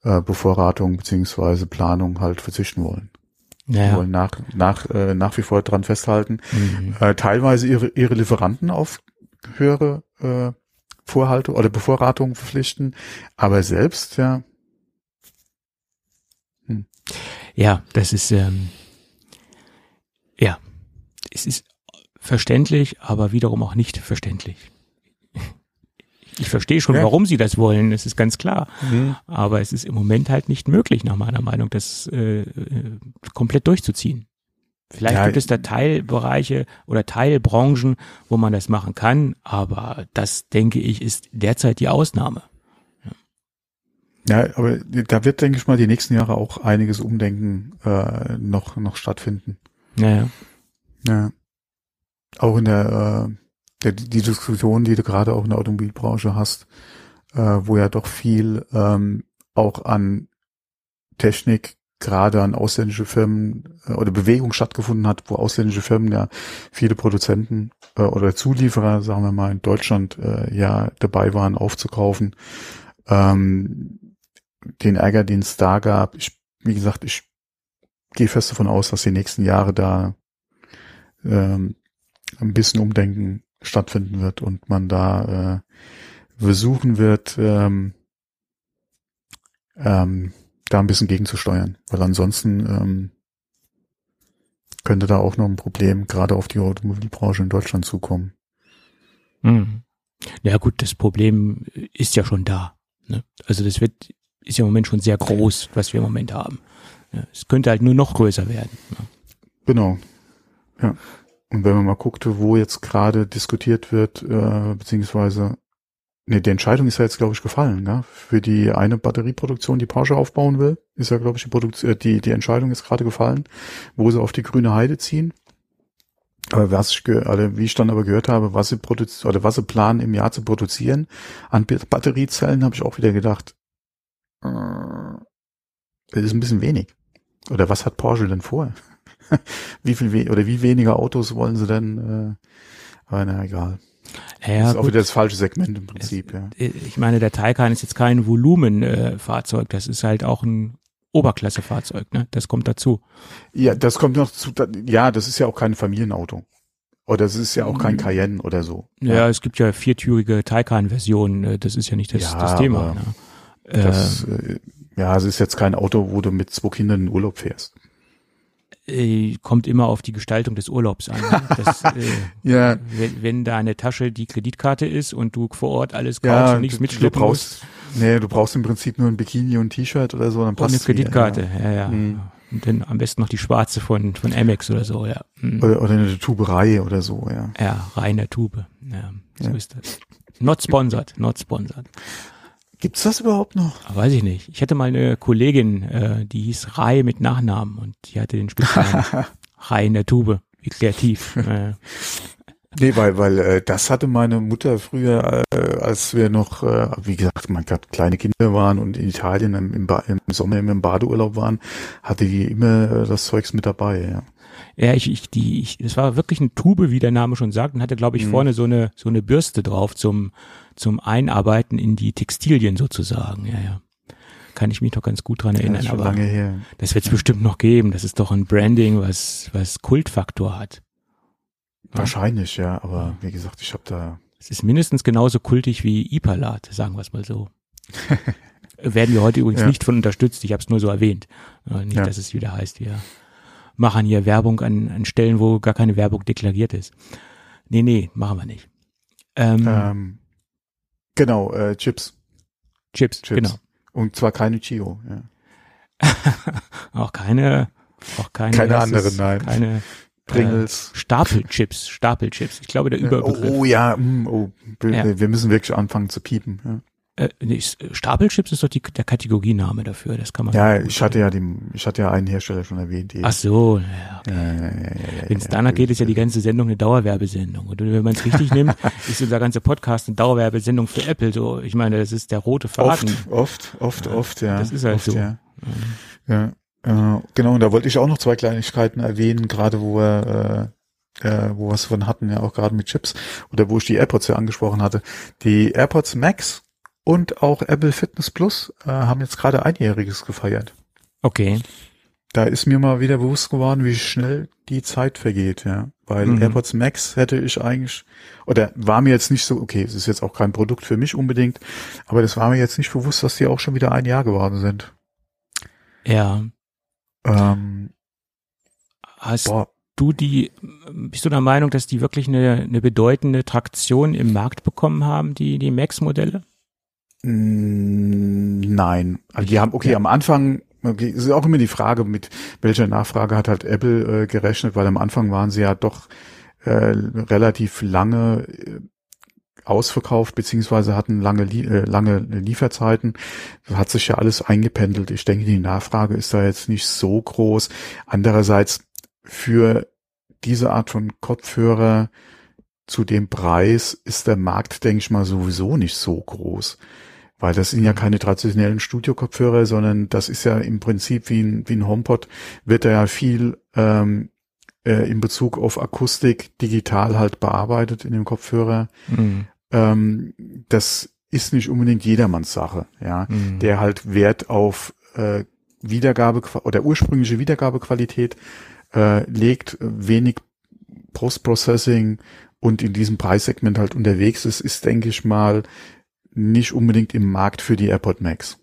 äh, Bevorratung beziehungsweise Planung halt verzichten wollen. Ja. Wollen nach, nach, äh, nach wie vor dran festhalten. Mhm. Äh, teilweise ihre, ihre Lieferanten auf höhere äh, Vorhalte oder Bevorratungen verpflichten, aber selbst, ja. Hm. Ja, das ist, ähm, ja, es ist verständlich, aber wiederum auch nicht verständlich. Ich verstehe schon, ja. warum sie das wollen, das ist ganz klar. Mhm. Aber es ist im Moment halt nicht möglich, nach meiner Meinung, das äh, äh, komplett durchzuziehen. Vielleicht ja, gibt es da Teilbereiche oder Teilbranchen, wo man das machen kann, aber das, denke ich, ist derzeit die Ausnahme. Ja, ja aber da wird, denke ich mal, die nächsten Jahre auch einiges Umdenken äh, noch, noch stattfinden. Ja, ja. ja. Auch in der äh, der, die Diskussion, die du gerade auch in der Automobilbranche hast, äh, wo ja doch viel ähm, auch an Technik gerade an ausländische Firmen äh, oder Bewegung stattgefunden hat, wo ausländische Firmen ja viele Produzenten äh, oder Zulieferer, sagen wir mal, in Deutschland äh, ja dabei waren aufzukaufen. Ähm, den Ärger, den es da gab, ich, wie gesagt, ich gehe fest davon aus, dass die nächsten Jahre da ähm, ein bisschen Umdenken stattfinden wird und man da äh, versuchen wird, ähm, ähm, da ein bisschen gegenzusteuern, weil ansonsten ähm, könnte da auch noch ein Problem gerade auf die Automobilbranche in Deutschland zukommen. Mhm. Ja gut, das Problem ist ja schon da. Ne? Also das wird ist ja im Moment schon sehr groß, was wir im Moment haben. Ja, es könnte halt nur noch größer werden. Ne? Genau. Ja. Und wenn man mal guckte, wo jetzt gerade diskutiert wird, äh, beziehungsweise Ne, die Entscheidung ist ja jetzt, glaube ich, gefallen, ja. Für die eine Batterieproduktion, die Porsche aufbauen will, ist ja, glaube ich, die Produktion, die, die Entscheidung ist gerade gefallen, wo sie auf die grüne Heide ziehen. Aber was ich, also wie ich dann aber gehört habe, was sie produzieren, oder was sie planen im Jahr zu produzieren an Batteriezellen, habe ich auch wieder gedacht, äh, das ist ein bisschen wenig. Oder was hat Porsche denn vor? wie viel oder wie weniger Autos wollen sie denn? Äh, aber na egal. Ja, das ist auch gut. wieder das falsche Segment im Prinzip, ja. Ich meine, der Taycan ist jetzt kein Volumenfahrzeug, äh, das ist halt auch ein Oberklassefahrzeug, ne? Das kommt dazu. Ja, das kommt noch zu, ja, das ist ja auch kein Familienauto. Oder es ist ja auch kein Mhm. Cayenne oder so. Ja, es gibt ja viertürige Taycan-Versionen, äh, das ist ja nicht das, Ja, das Thema. Ne? Das, äh, ja, es ist jetzt kein Auto, wo du mit zwei Kindern in Urlaub fährst. Äh, kommt immer auf die Gestaltung des Urlaubs an. Ne? Das, äh, Ja, wenn, wenn deine Tasche die Kreditkarte ist und du vor Ort alles kaufst ja, und nichts du, du mitschleppen musst brauchst, nee, du brauchst im Prinzip nur ein Bikini und ein T-Shirt oder so, dann passt eine es wieder, Kreditkarte, ja, ja. Mhm. Und dann am besten noch die schwarze von, von Amex oder so, ja. Mhm. Ja. Oder, oder eine Tuberei oder so, ja. Ja, reine Tube. Ja, so Ja. ist das. Not sponsored, not sponsored. Gibt's das überhaupt noch? Aber weiß ich nicht. Ich hatte mal eine Kollegin, äh, die hieß Rai mit Nachnamen und die hatte den Spitznamen Rai in der Tube. Wie kreativ. äh, Nee, weil, weil äh, das hatte meine Mutter früher, äh, als wir noch, äh, wie gesagt, man gerade kleine Kinder waren und in Italien im, im, ba im Sommer immer im Badeurlaub waren, hatte die immer äh, das Zeugs mit dabei, ja. Ja, ich, ich, die, ich, es war wirklich eine Tube, wie der Name schon sagt, und hatte, glaube ich, Mhm. vorne so eine, so eine Bürste drauf zum, zum Einarbeiten in die Textilien sozusagen. Ja, ja. Kann ich mich noch ganz gut dran ja erinnern, ist schon aber das wird es bestimmt noch geben. Das ist doch ein Branding, was, was Kultfaktor hat. Wahrscheinlich, ja, aber wie gesagt, ich habe da Es ist mindestens genauso kultig wie Ipalat, sagen wir es mal so. Werden wir heute übrigens Ja. nicht von unterstützt, ich habe es nur so erwähnt. Äh, Nicht, Ja. dass es wieder heißt, wir machen hier Werbung an, an Stellen, wo gar keine Werbung deklariert ist. Nee, nee, machen wir nicht. Ähm, ähm, genau, äh, Chips. Chips, Chips. genau. Und zwar keine Chio, ja. Auch keine, auch keine, Keine anderen, nein. Keine Pringles. Äh, Stapelchips, Stapelchips. Ich glaube, der Ja, Überbegriff. oh, oh ja, mm, oh, wir, Ja. wir müssen wirklich anfangen zu piepen. Ja, Äh, nee, Stapelchips ist doch die, der Kategoriename dafür. Das kann man. ja ich hatte ja den, ich hatte ja einen Hersteller schon erwähnt. Die, Ach so, ja, ja, ja, ja, ja, Wenn es ja, danach geht, ist ja die ganze Sendung eine Dauerwerbesendung. Und wenn man es richtig nimmt, ist unser ganzer Podcast eine Dauerwerbesendung für Apple. So, ich meine, das ist der rote Faden. Oft, oft, oft, Ja, oft, ja. das ist halt oft, so. Ja. Ja, äh, genau, und da wollte ich auch noch zwei Kleinigkeiten erwähnen, gerade wo wir, äh, äh, wo wir es von hatten, ja auch gerade mit Chips, oder wo ich die AirPods ja angesprochen hatte. Die AirPods Max und auch Apple Fitness Plus äh, haben jetzt gerade einjähriges gefeiert. Okay. Da ist mir mal wieder bewusst geworden, wie schnell die Zeit vergeht, ja. Weil Mhm. AirPods Max hätte ich eigentlich, oder war mir jetzt nicht so, okay, es ist jetzt auch kein Produkt für mich unbedingt, aber das war mir jetzt nicht bewusst, dass die auch schon wieder ein Jahr geworden sind. Ja. Ähm, Hast boah, du die, bist du der Meinung, dass die wirklich eine, eine bedeutende Traktion im Markt bekommen haben, die, die Max-Modelle? Nein. Also die haben, okay, Ja. am Anfang, okay, ist auch immer die Frage, mit welcher Nachfrage hat halt Apple äh, gerechnet, weil am Anfang waren sie ja doch äh, relativ lange äh, ausverkauft, beziehungsweise hatten lange, äh, lange Lieferzeiten. Das hat sich ja alles eingependelt. Ich denke, die Nachfrage ist da jetzt nicht so groß. Andererseits für diese Art von Kopfhörer zu dem Preis ist der Markt, denke ich mal, sowieso nicht so groß. Weil das sind ja keine traditionellen Studio-Kopfhörer, sondern das ist ja im Prinzip wie ein, wie ein HomePod, wird da ja viel ähm, äh, in Bezug auf Akustik digital halt bearbeitet in dem Kopfhörer. Mhm. Ähm, das ist nicht unbedingt jedermanns Sache, ja, Mhm. der halt Wert auf äh, Wiedergabe oder ursprüngliche Wiedergabequalität äh, legt, wenig Post-Processing und in diesem Preissegment halt unterwegs ist, ist, denke ich mal, nicht unbedingt im Markt für die AirPod Max.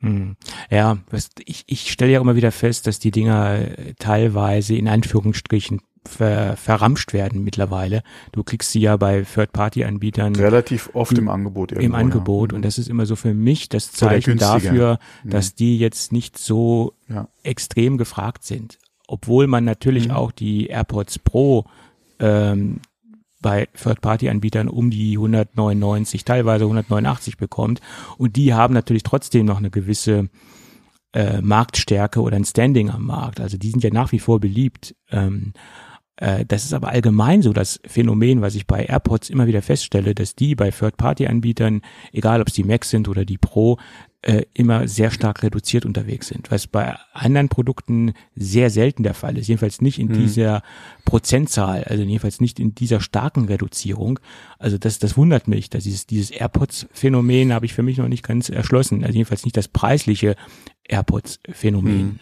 Hm. Ja, was, ich, ich stelle ja immer wieder fest, dass die Dinger äh, teilweise in Anführungsstrichen ver, verramscht werden mittlerweile. Du kriegst sie ja bei Third-Party-Anbietern Relativ oft Im- im Angebot. im irgendwo, Angebot ja. und das ist immer so für mich das Zeichen dafür, Mhm. dass die jetzt nicht so Ja. extrem gefragt sind. Obwohl man natürlich Mhm. auch die AirPods Pro ähm, bei Third-Party-Anbietern um die 199, teilweise 189 bekommt. Und die haben natürlich trotzdem noch eine gewisse äh, Marktstärke oder ein Standing am Markt. Also die sind ja nach wie vor beliebt. Ähm, äh, das ist aber allgemein so das Phänomen, was ich bei AirPods immer wieder feststelle, dass die bei Third-Party-Anbietern, egal ob es die Mac sind oder die Pro, äh, immer sehr stark reduziert unterwegs sind, was bei anderen Produkten sehr selten der Fall ist, jedenfalls nicht in mhm. dieser Prozentzahl, also jedenfalls nicht in dieser starken Reduzierung. Also das, das wundert mich, dass dieses, dieses AirPods-Phänomen habe ich für mich noch nicht ganz erschlossen, also jedenfalls nicht das preisliche AirPods-Phänomen.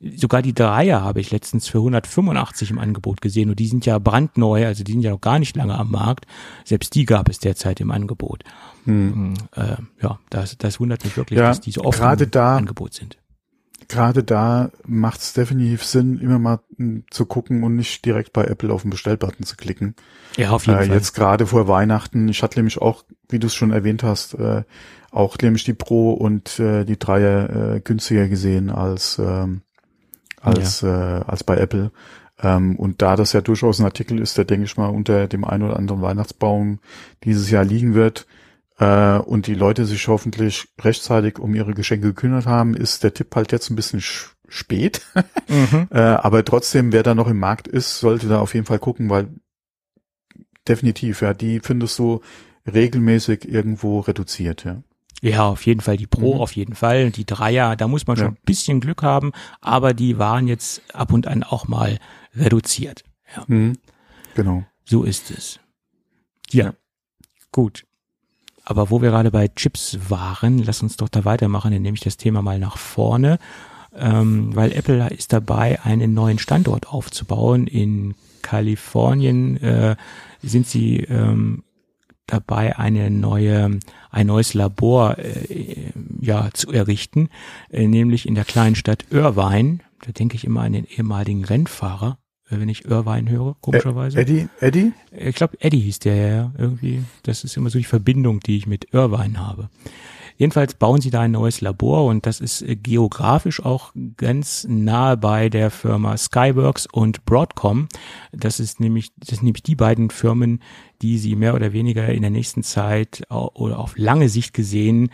Mhm. Sogar die Dreier habe ich letztens für 185 im Angebot gesehen und die sind ja brandneu, also die sind ja noch gar nicht lange am Markt. Selbst die gab es derzeit im Angebot. Mhm. Äh, ja, das, das wundert mich wirklich, ja, dass die so oft im da, Angebot sind. Gerade da macht es definitiv Sinn, immer mal hm, zu gucken und nicht direkt bei Apple auf den Bestellbutton zu klicken. Ja, auf jeden äh, Fall. Jetzt gerade vor Weihnachten, ich hatte nämlich auch, wie du es schon erwähnt hast, äh, auch nämlich die Pro und äh, die Dreier äh, günstiger gesehen als ähm, als ja. äh, als bei Apple. Ähm, und da das ja durchaus ein Artikel ist, der denke ich mal unter dem einen oder anderen Weihnachtsbaum dieses Jahr liegen wird äh, und die Leute sich hoffentlich rechtzeitig um ihre Geschenke gekümmert haben, ist der Tipp halt jetzt ein bisschen spät. mhm. äh, aber trotzdem, wer da noch im Markt ist, sollte da auf jeden Fall gucken, weil definitiv, ja, die findest du regelmäßig irgendwo reduziert, ja. Ja, auf jeden Fall die Pro, mhm. auf jeden Fall. Die Dreier, da muss man schon ja. ein bisschen Glück haben, aber die waren jetzt ab und an auch mal reduziert. Ja. Mhm. Genau. So ist es. Ja. ja. Gut. Aber wo wir gerade bei Chips waren, lass uns doch da weitermachen, dann nehme ich das Thema mal nach vorne, ähm, weil Apple ist dabei, einen neuen Standort aufzubauen. In Kalifornien äh, sind sie ähm, dabei, eine neue, ein neues Labor äh, ja, zu errichten, äh, nämlich in der kleinen Stadt Irvine. Da denke ich immer an den ehemaligen Rennfahrer, äh, wenn ich Irvine höre, komischerweise. Eddie? Eddie? Ich glaube, Eddie hieß der ja irgendwie. Das ist immer so die Verbindung, die ich mit Irvine habe. Jedenfalls bauen sie da ein neues Labor und das ist äh, geografisch auch ganz nahe bei der Firma Skyworks und Broadcom. Das ist nämlich, das sind nämlich die beiden Firmen, die sie mehr oder weniger in der nächsten Zeit oder auf lange Sicht gesehen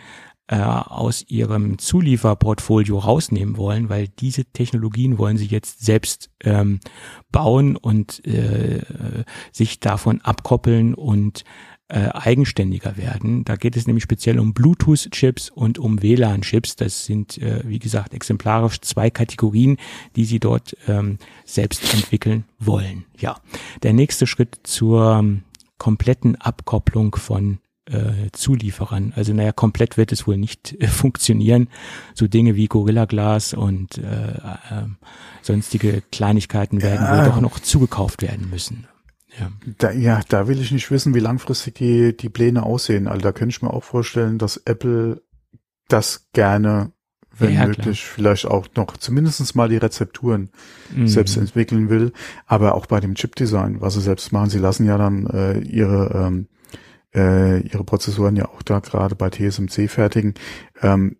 äh, aus ihrem Zulieferportfolio rausnehmen wollen, weil diese Technologien wollen sie jetzt selbst ähm, bauen und äh, sich davon abkoppeln und äh, eigenständiger werden. Da geht es nämlich speziell um Bluetooth-Chips und um WLAN-Chips. Das sind, äh, wie gesagt, exemplarisch zwei Kategorien, die sie dort ähm, selbst entwickeln wollen. Ja, der nächste Schritt zur ähm, kompletten Abkopplung von äh, Zulieferern. Also naja, komplett wird es wohl nicht äh, funktionieren. So Dinge wie Gorilla Glass und äh, äh, sonstige Kleinigkeiten werden ja. wohl doch noch zugekauft werden müssen. Ja. Da, ja, da will ich nicht wissen, wie langfristig die, die Pläne aussehen. Also da könnte ich mir auch vorstellen, dass Apple das gerne, wenn ja, möglich, klar. vielleicht auch noch zumindestens mal die Rezepturen mhm. selbst entwickeln will. Aber auch bei dem Chip-Design, was sie selbst machen, sie lassen ja dann äh, ihre ähm, äh, ihre Prozessoren ja auch da gerade bei TSMC fertigen. Ähm,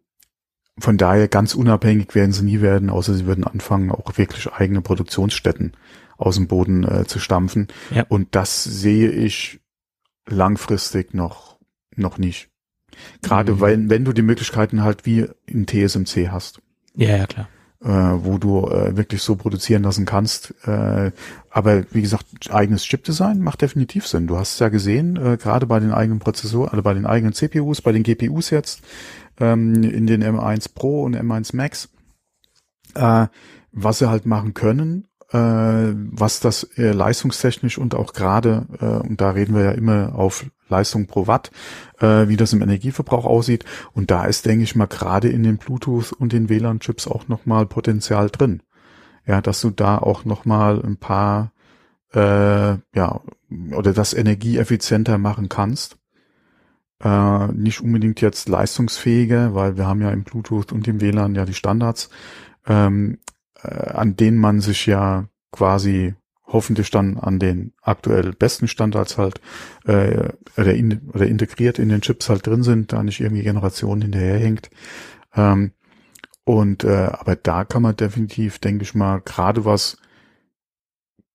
von daher ganz unabhängig werden sie nie werden, außer sie würden anfangen, auch wirklich eigene Produktionsstätten aus dem Boden äh, zu stampfen. Ja. Und das sehe ich langfristig noch, noch nicht. Gerade mhm. weil, wenn du die Möglichkeiten halt wie in TSMC hast. Ja, ja, klar. Äh, wo du äh, wirklich so produzieren lassen kannst. Äh, aber wie gesagt, eigenes Chipdesign macht definitiv Sinn. Du hast es ja gesehen, äh, gerade bei den eigenen Prozessoren, also bei den eigenen CPUs, bei den GPUs jetzt, ähm, in den M1 Pro und M1 Max, äh, was sie halt machen können was das äh, leistungstechnisch und auch gerade, äh, und da reden wir ja immer auf Leistung pro Watt, äh, wie das im Energieverbrauch aussieht. Und da ist, denke ich mal, gerade in den Bluetooth und den WLAN-Chips auch nochmal Potenzial drin. Ja, dass du da auch nochmal ein paar, äh, ja, oder das energieeffizienter machen kannst. Äh, nicht unbedingt jetzt leistungsfähiger, weil wir haben ja im Bluetooth und im WLAN ja die Standards. Ähm, äh, an denen man sich ja quasi hoffentlich dann an den aktuell besten Standards halt äh, oder, in, oder integriert in den Chips halt drin sind, da nicht irgendwie Generationen hinterherhängt. Ähm, und äh, aber da kann man definitiv, denke ich mal, gerade was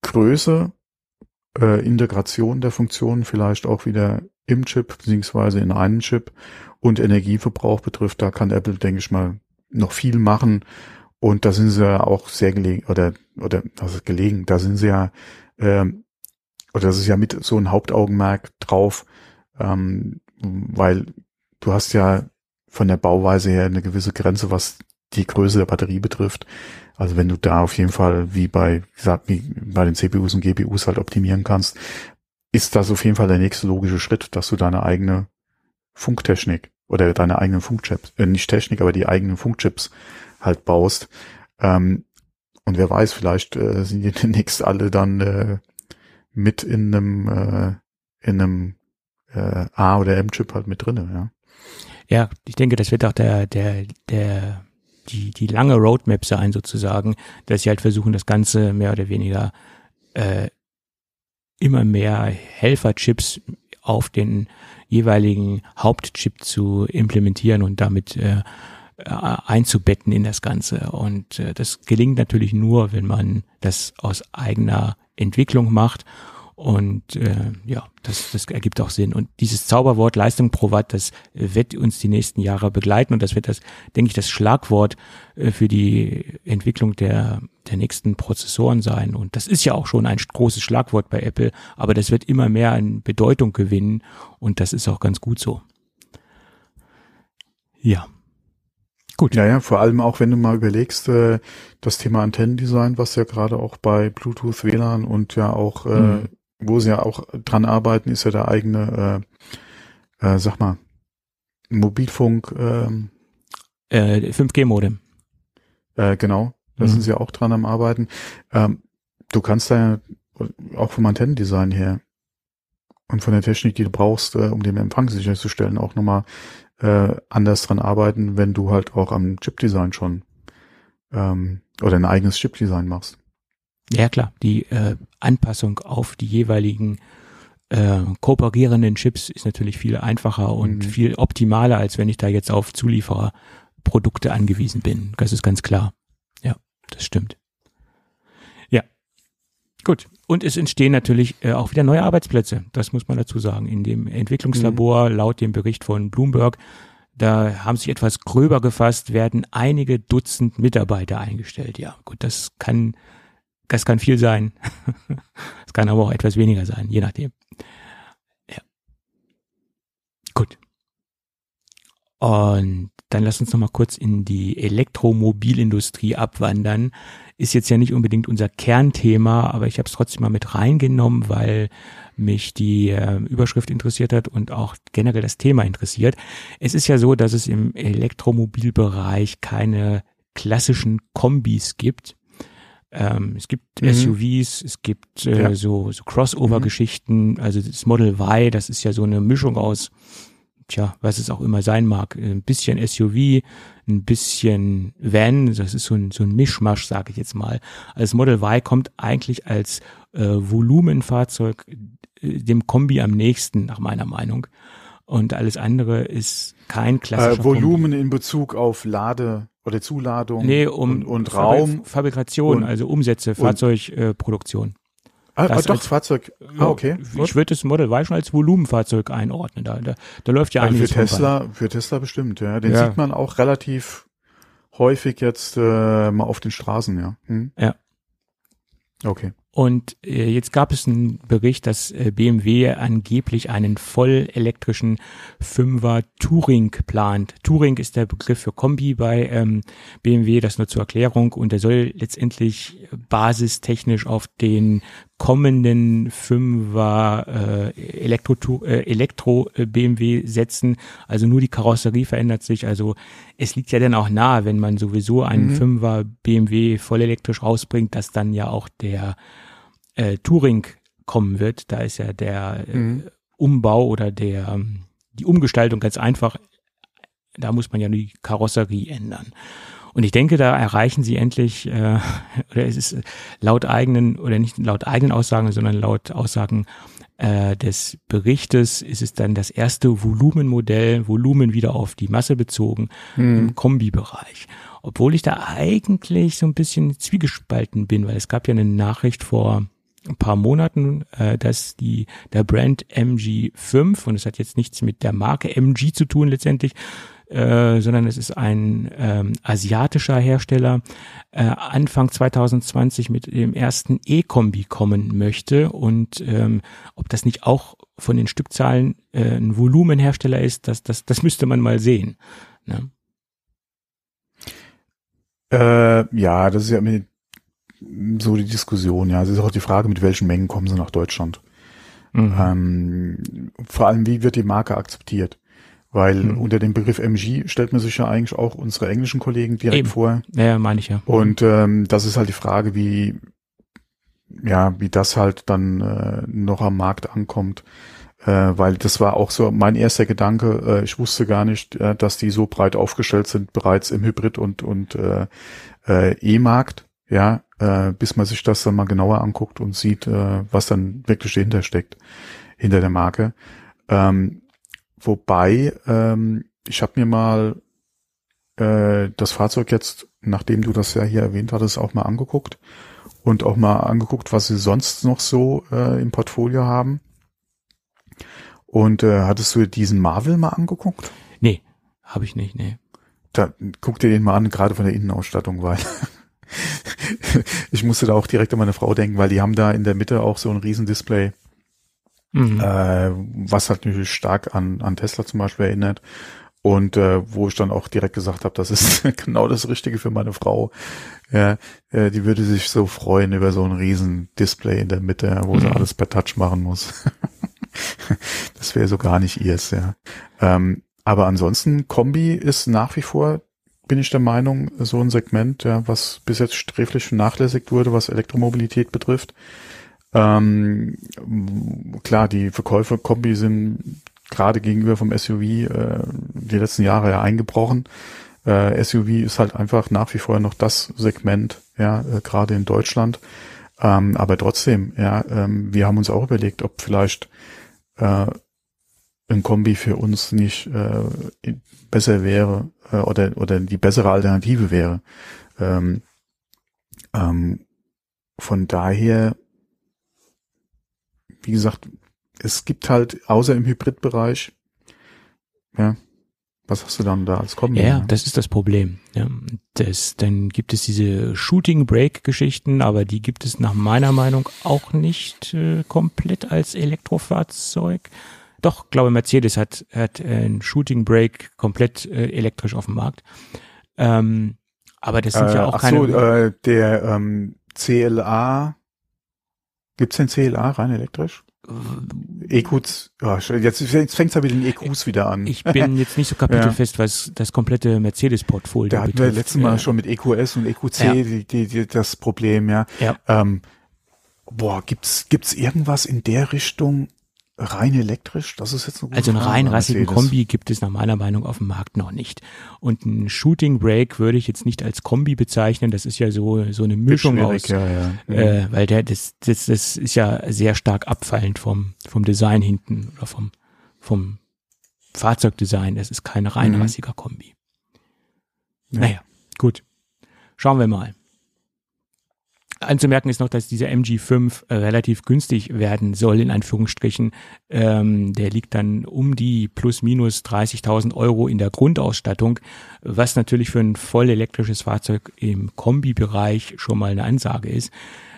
Größe äh, Integration der Funktionen vielleicht auch wieder im Chip beziehungsweise in einen Chip und Energieverbrauch betrifft, da kann Apple, denke ich mal, noch viel machen. Und da sind sie ja auch sehr gelegen, oder, oder, das ist gelegen, da sind sie ja, ähm, oder das ist ja mit so ein Hauptaugenmerk drauf, ähm, weil du hast ja von der Bauweise her eine gewisse Grenze, was die Größe der Batterie betrifft. Also wenn du da auf jeden Fall wie bei, wie gesagt, wie bei den CPUs und GPUs halt optimieren kannst, ist das auf jeden Fall der nächste logische Schritt, dass du deine eigene Funktechnik oder deine eigenen Funkchips, äh, nicht Technik, aber die eigenen Funkchips halt baust. Ähm, und wer weiß, vielleicht äh, sind die demnächst alle dann äh, mit in einem äh, in einem äh, A oder M-Chip halt mit drinne, ja. Ja, ich denke, das wird auch der, der, der, die, die lange Roadmap sein sozusagen, dass sie halt versuchen, das Ganze mehr oder weniger äh, immer mehr Helferchips auf den jeweiligen Hauptchip zu implementieren und damit äh, einzubetten in das Ganze. Und äh, das gelingt natürlich nur, wenn man das aus eigener Entwicklung macht und äh, ja, das, das ergibt auch Sinn. Und dieses Zauberwort Leistung pro Watt, das wird uns die nächsten Jahre begleiten und das wird das, denke ich, das Schlagwort äh, für die Entwicklung der, der nächsten Prozessoren sein. Und das ist ja auch schon ein großes Schlagwort bei Apple, aber das wird immer mehr an Bedeutung gewinnen und das ist auch ganz gut so. Ja. Gut. Ja, ja, vor allem auch, wenn du mal überlegst, äh, das Thema Antennendesign, was ja gerade auch bei Bluetooth, WLAN und ja auch äh, mhm wo sie ja auch dran arbeiten, ist ja der eigene, äh, äh, sag mal, Mobilfunk. Ähm, äh, 5G-Modem. Äh, genau, da mhm. sind sie auch dran am Arbeiten. Ähm, du kannst da ja auch vom Antennendesign her und von der Technik, die du brauchst, äh, um den Empfang sicherzustellen, auch nochmal äh, anders dran arbeiten, wenn du halt auch am Chipdesign schon ähm, oder ein eigenes Chipdesign machst. Ja klar, die äh, Anpassung auf die jeweiligen äh, kooperierenden Chips ist natürlich viel einfacher und mhm. viel optimaler, als wenn ich da jetzt auf Zuliefererprodukte angewiesen bin. Das ist ganz klar. Ja, das stimmt. Ja, gut. Und es entstehen natürlich äh, auch wieder neue Arbeitsplätze. Das muss man dazu sagen. In dem Entwicklungslabor, mhm. laut dem Bericht von Bloomberg, da haben sich etwas gröber gefasst, werden einige Dutzend Mitarbeiter eingestellt. Ja, gut, das kann das kann viel sein. Es kann aber auch etwas weniger sein, je nachdem. Ja. Gut. Und dann lass uns noch mal kurz in die Elektromobilindustrie abwandern. Ist jetzt ja nicht unbedingt unser Kernthema, aber ich habe es trotzdem mal mit reingenommen, weil mich die äh, Überschrift interessiert hat und auch generell das Thema interessiert. Es ist ja so, dass es im Elektromobilbereich keine klassischen Kombis gibt, ähm, es gibt mhm. SUVs, es gibt äh, ja. so, so Crossover-Geschichten. Mhm. Also das Model Y, das ist ja so eine Mischung aus, tja, was es auch immer sein mag. Ein bisschen SUV, ein bisschen Van, das ist so ein, so ein Mischmasch, sage ich jetzt mal. Also das Model Y kommt eigentlich als äh, Volumenfahrzeug äh, dem Kombi am nächsten, nach meiner Meinung. Und alles andere ist kein klassischer äh, Volumen Kombi. in Bezug auf Lade oder Zuladung nee, um und, und Raum. Fabrikation, und, also Umsätze, Fahrzeugproduktion. Ah, ah, doch, als, Fahrzeug. Ah, okay. Ich würde das Model Y schon als Volumenfahrzeug einordnen. Da, da, da läuft ja also einiges Für Tesla, vorbei. für Tesla bestimmt, ja. Den ja. sieht man auch relativ häufig jetzt äh, mal auf den Straßen, ja. Hm? Ja. Okay. Und äh, jetzt gab es einen Bericht, dass äh, BMW angeblich einen vollelektrischen Fünfer Touring plant. Touring ist der Begriff für Kombi bei ähm, BMW, das nur zur Erklärung. Und der soll letztendlich basistechnisch auf den kommenden Fünfer äh, Elektro, äh, Elektro äh, BMW setzen. Also nur die Karosserie verändert sich. Also es liegt ja dann auch nahe, wenn man sowieso einen mhm. Fünfer BMW vollelektrisch rausbringt, dass dann ja auch der äh, Touring kommen wird. Da ist ja der äh, mhm. Umbau oder der die Umgestaltung ganz einfach. Da muss man ja nur die Karosserie ändern. Und ich denke, da erreichen sie endlich, äh, oder es ist laut eigenen, oder nicht laut eigenen Aussagen, sondern laut Aussagen äh, des Berichtes ist es dann das erste Volumenmodell, Volumen wieder auf die Masse bezogen hm. im Kombibereich. Obwohl ich da eigentlich so ein bisschen zwiegespalten bin, weil es gab ja eine Nachricht vor ein paar Monaten, äh, dass die der Brand MG5 und es hat jetzt nichts mit der Marke MG zu tun letztendlich, äh, sondern es ist ein ähm, asiatischer Hersteller, äh, Anfang 2020 mit dem ersten E-Kombi kommen möchte und ähm, ob das nicht auch von den Stückzahlen äh, ein Volumenhersteller ist, das, das, das müsste man mal sehen. Ne? Äh, ja, das ist ja so die Diskussion, ja. Es ist auch die Frage, mit welchen Mengen kommen sie nach Deutschland. Mhm. Ähm, vor allem, wie wird die Marke akzeptiert? Weil mhm. unter dem Begriff MG stellt man sich ja eigentlich auch unsere englischen Kollegen direkt Eben. vor. Ja, meine ich ja. Und ähm, das ist halt die Frage, wie ja, wie das halt dann äh, noch am Markt ankommt. Äh, weil das war auch so mein erster Gedanke. Äh, ich wusste gar nicht, äh, dass die so breit aufgestellt sind bereits im Hybrid und und äh, äh, E-Markt. Ja, äh, bis man sich das dann mal genauer anguckt und sieht, äh, was dann wirklich dahinter steckt hinter der Marke. Ähm, wobei ähm, ich habe mir mal äh, das Fahrzeug jetzt, nachdem du das ja hier erwähnt hattest, auch mal angeguckt und auch mal angeguckt, was sie sonst noch so äh, im Portfolio haben. Und äh, hattest du diesen Marvel mal angeguckt? Nee, habe ich nicht, nee. Da guck dir den mal an, gerade von der Innenausstattung, weil ich musste da auch direkt an meine Frau denken, weil die haben da in der Mitte auch so ein Riesendisplay, mhm. äh, was halt natürlich stark an, an Tesla zum Beispiel erinnert. Und äh, wo ich dann auch direkt gesagt habe, das ist genau das Richtige für meine Frau. Ja, äh, die würde sich so freuen über so ein riesen Display in der Mitte, wo mhm. sie alles per Touch machen muss. das wäre so gar nicht ihrs, ja. Ähm, aber ansonsten, Kombi ist nach wie vor, bin ich der Meinung, so ein Segment, ja, was bis jetzt sträflich vernachlässigt wurde, was Elektromobilität betrifft. Ähm, klar, die Verkäufe Kombi sind gerade gegenüber vom SUV äh, die letzten Jahre ja eingebrochen. Äh, SUV ist halt einfach nach wie vor noch das Segment, ja, äh, gerade in Deutschland. Ähm, aber trotzdem, ja, ähm, wir haben uns auch überlegt, ob vielleicht äh, ein Kombi für uns nicht äh, besser wäre äh, oder oder die bessere Alternative wäre. Ähm, ähm, von daher, wie gesagt, es gibt halt außer im Hybridbereich, ja, was hast du dann da als Kombi? Ja, das ist das Problem. Ja, das, dann gibt es diese Shooting-Break-Geschichten, aber die gibt es nach meiner Meinung auch nicht äh, komplett als Elektrofahrzeug. Doch, glaube Mercedes hat, hat ein Shooting Break komplett äh, elektrisch auf dem Markt. Ähm, aber das sind äh, ja auch ach keine. So, äh, der ähm, CLA, gibt's den CLA rein elektrisch? EQs, oh, jetzt, jetzt fängt es ja mit den EQs wieder an. Ich bin jetzt nicht so kapitelfest, ja. was das komplette Mercedes-Portfolio Da hatten wir letztes Mal schon mit EQS und EQC ja. die, die, die, das Problem, ja. ja. Ähm, boah, gibt's, gibt's irgendwas in der Richtung rein elektrisch? Das ist jetzt eine gute Also einen rein rassigen Kombi gibt es nach meiner Meinung auf dem Markt noch nicht. Und ein Shooting Brake würde ich jetzt nicht als Kombi bezeichnen. Das ist ja so, so eine Mischung aus, ja, ja. Äh, weil der, das, das, das ist ja sehr stark abfallend vom, vom Design hinten oder vom, vom Fahrzeugdesign. Das ist kein rein mhm. rassiger Kombi. Ja. Naja, gut. Schauen wir mal. Anzumerken ist noch, dass dieser MG5 äh, relativ günstig werden soll, in Anführungsstrichen. Ähm, der liegt dann um die plus minus 30.000 Euro in der Grundausstattung, was natürlich für ein voll elektrisches Fahrzeug im Kombibereich schon mal eine Ansage ist.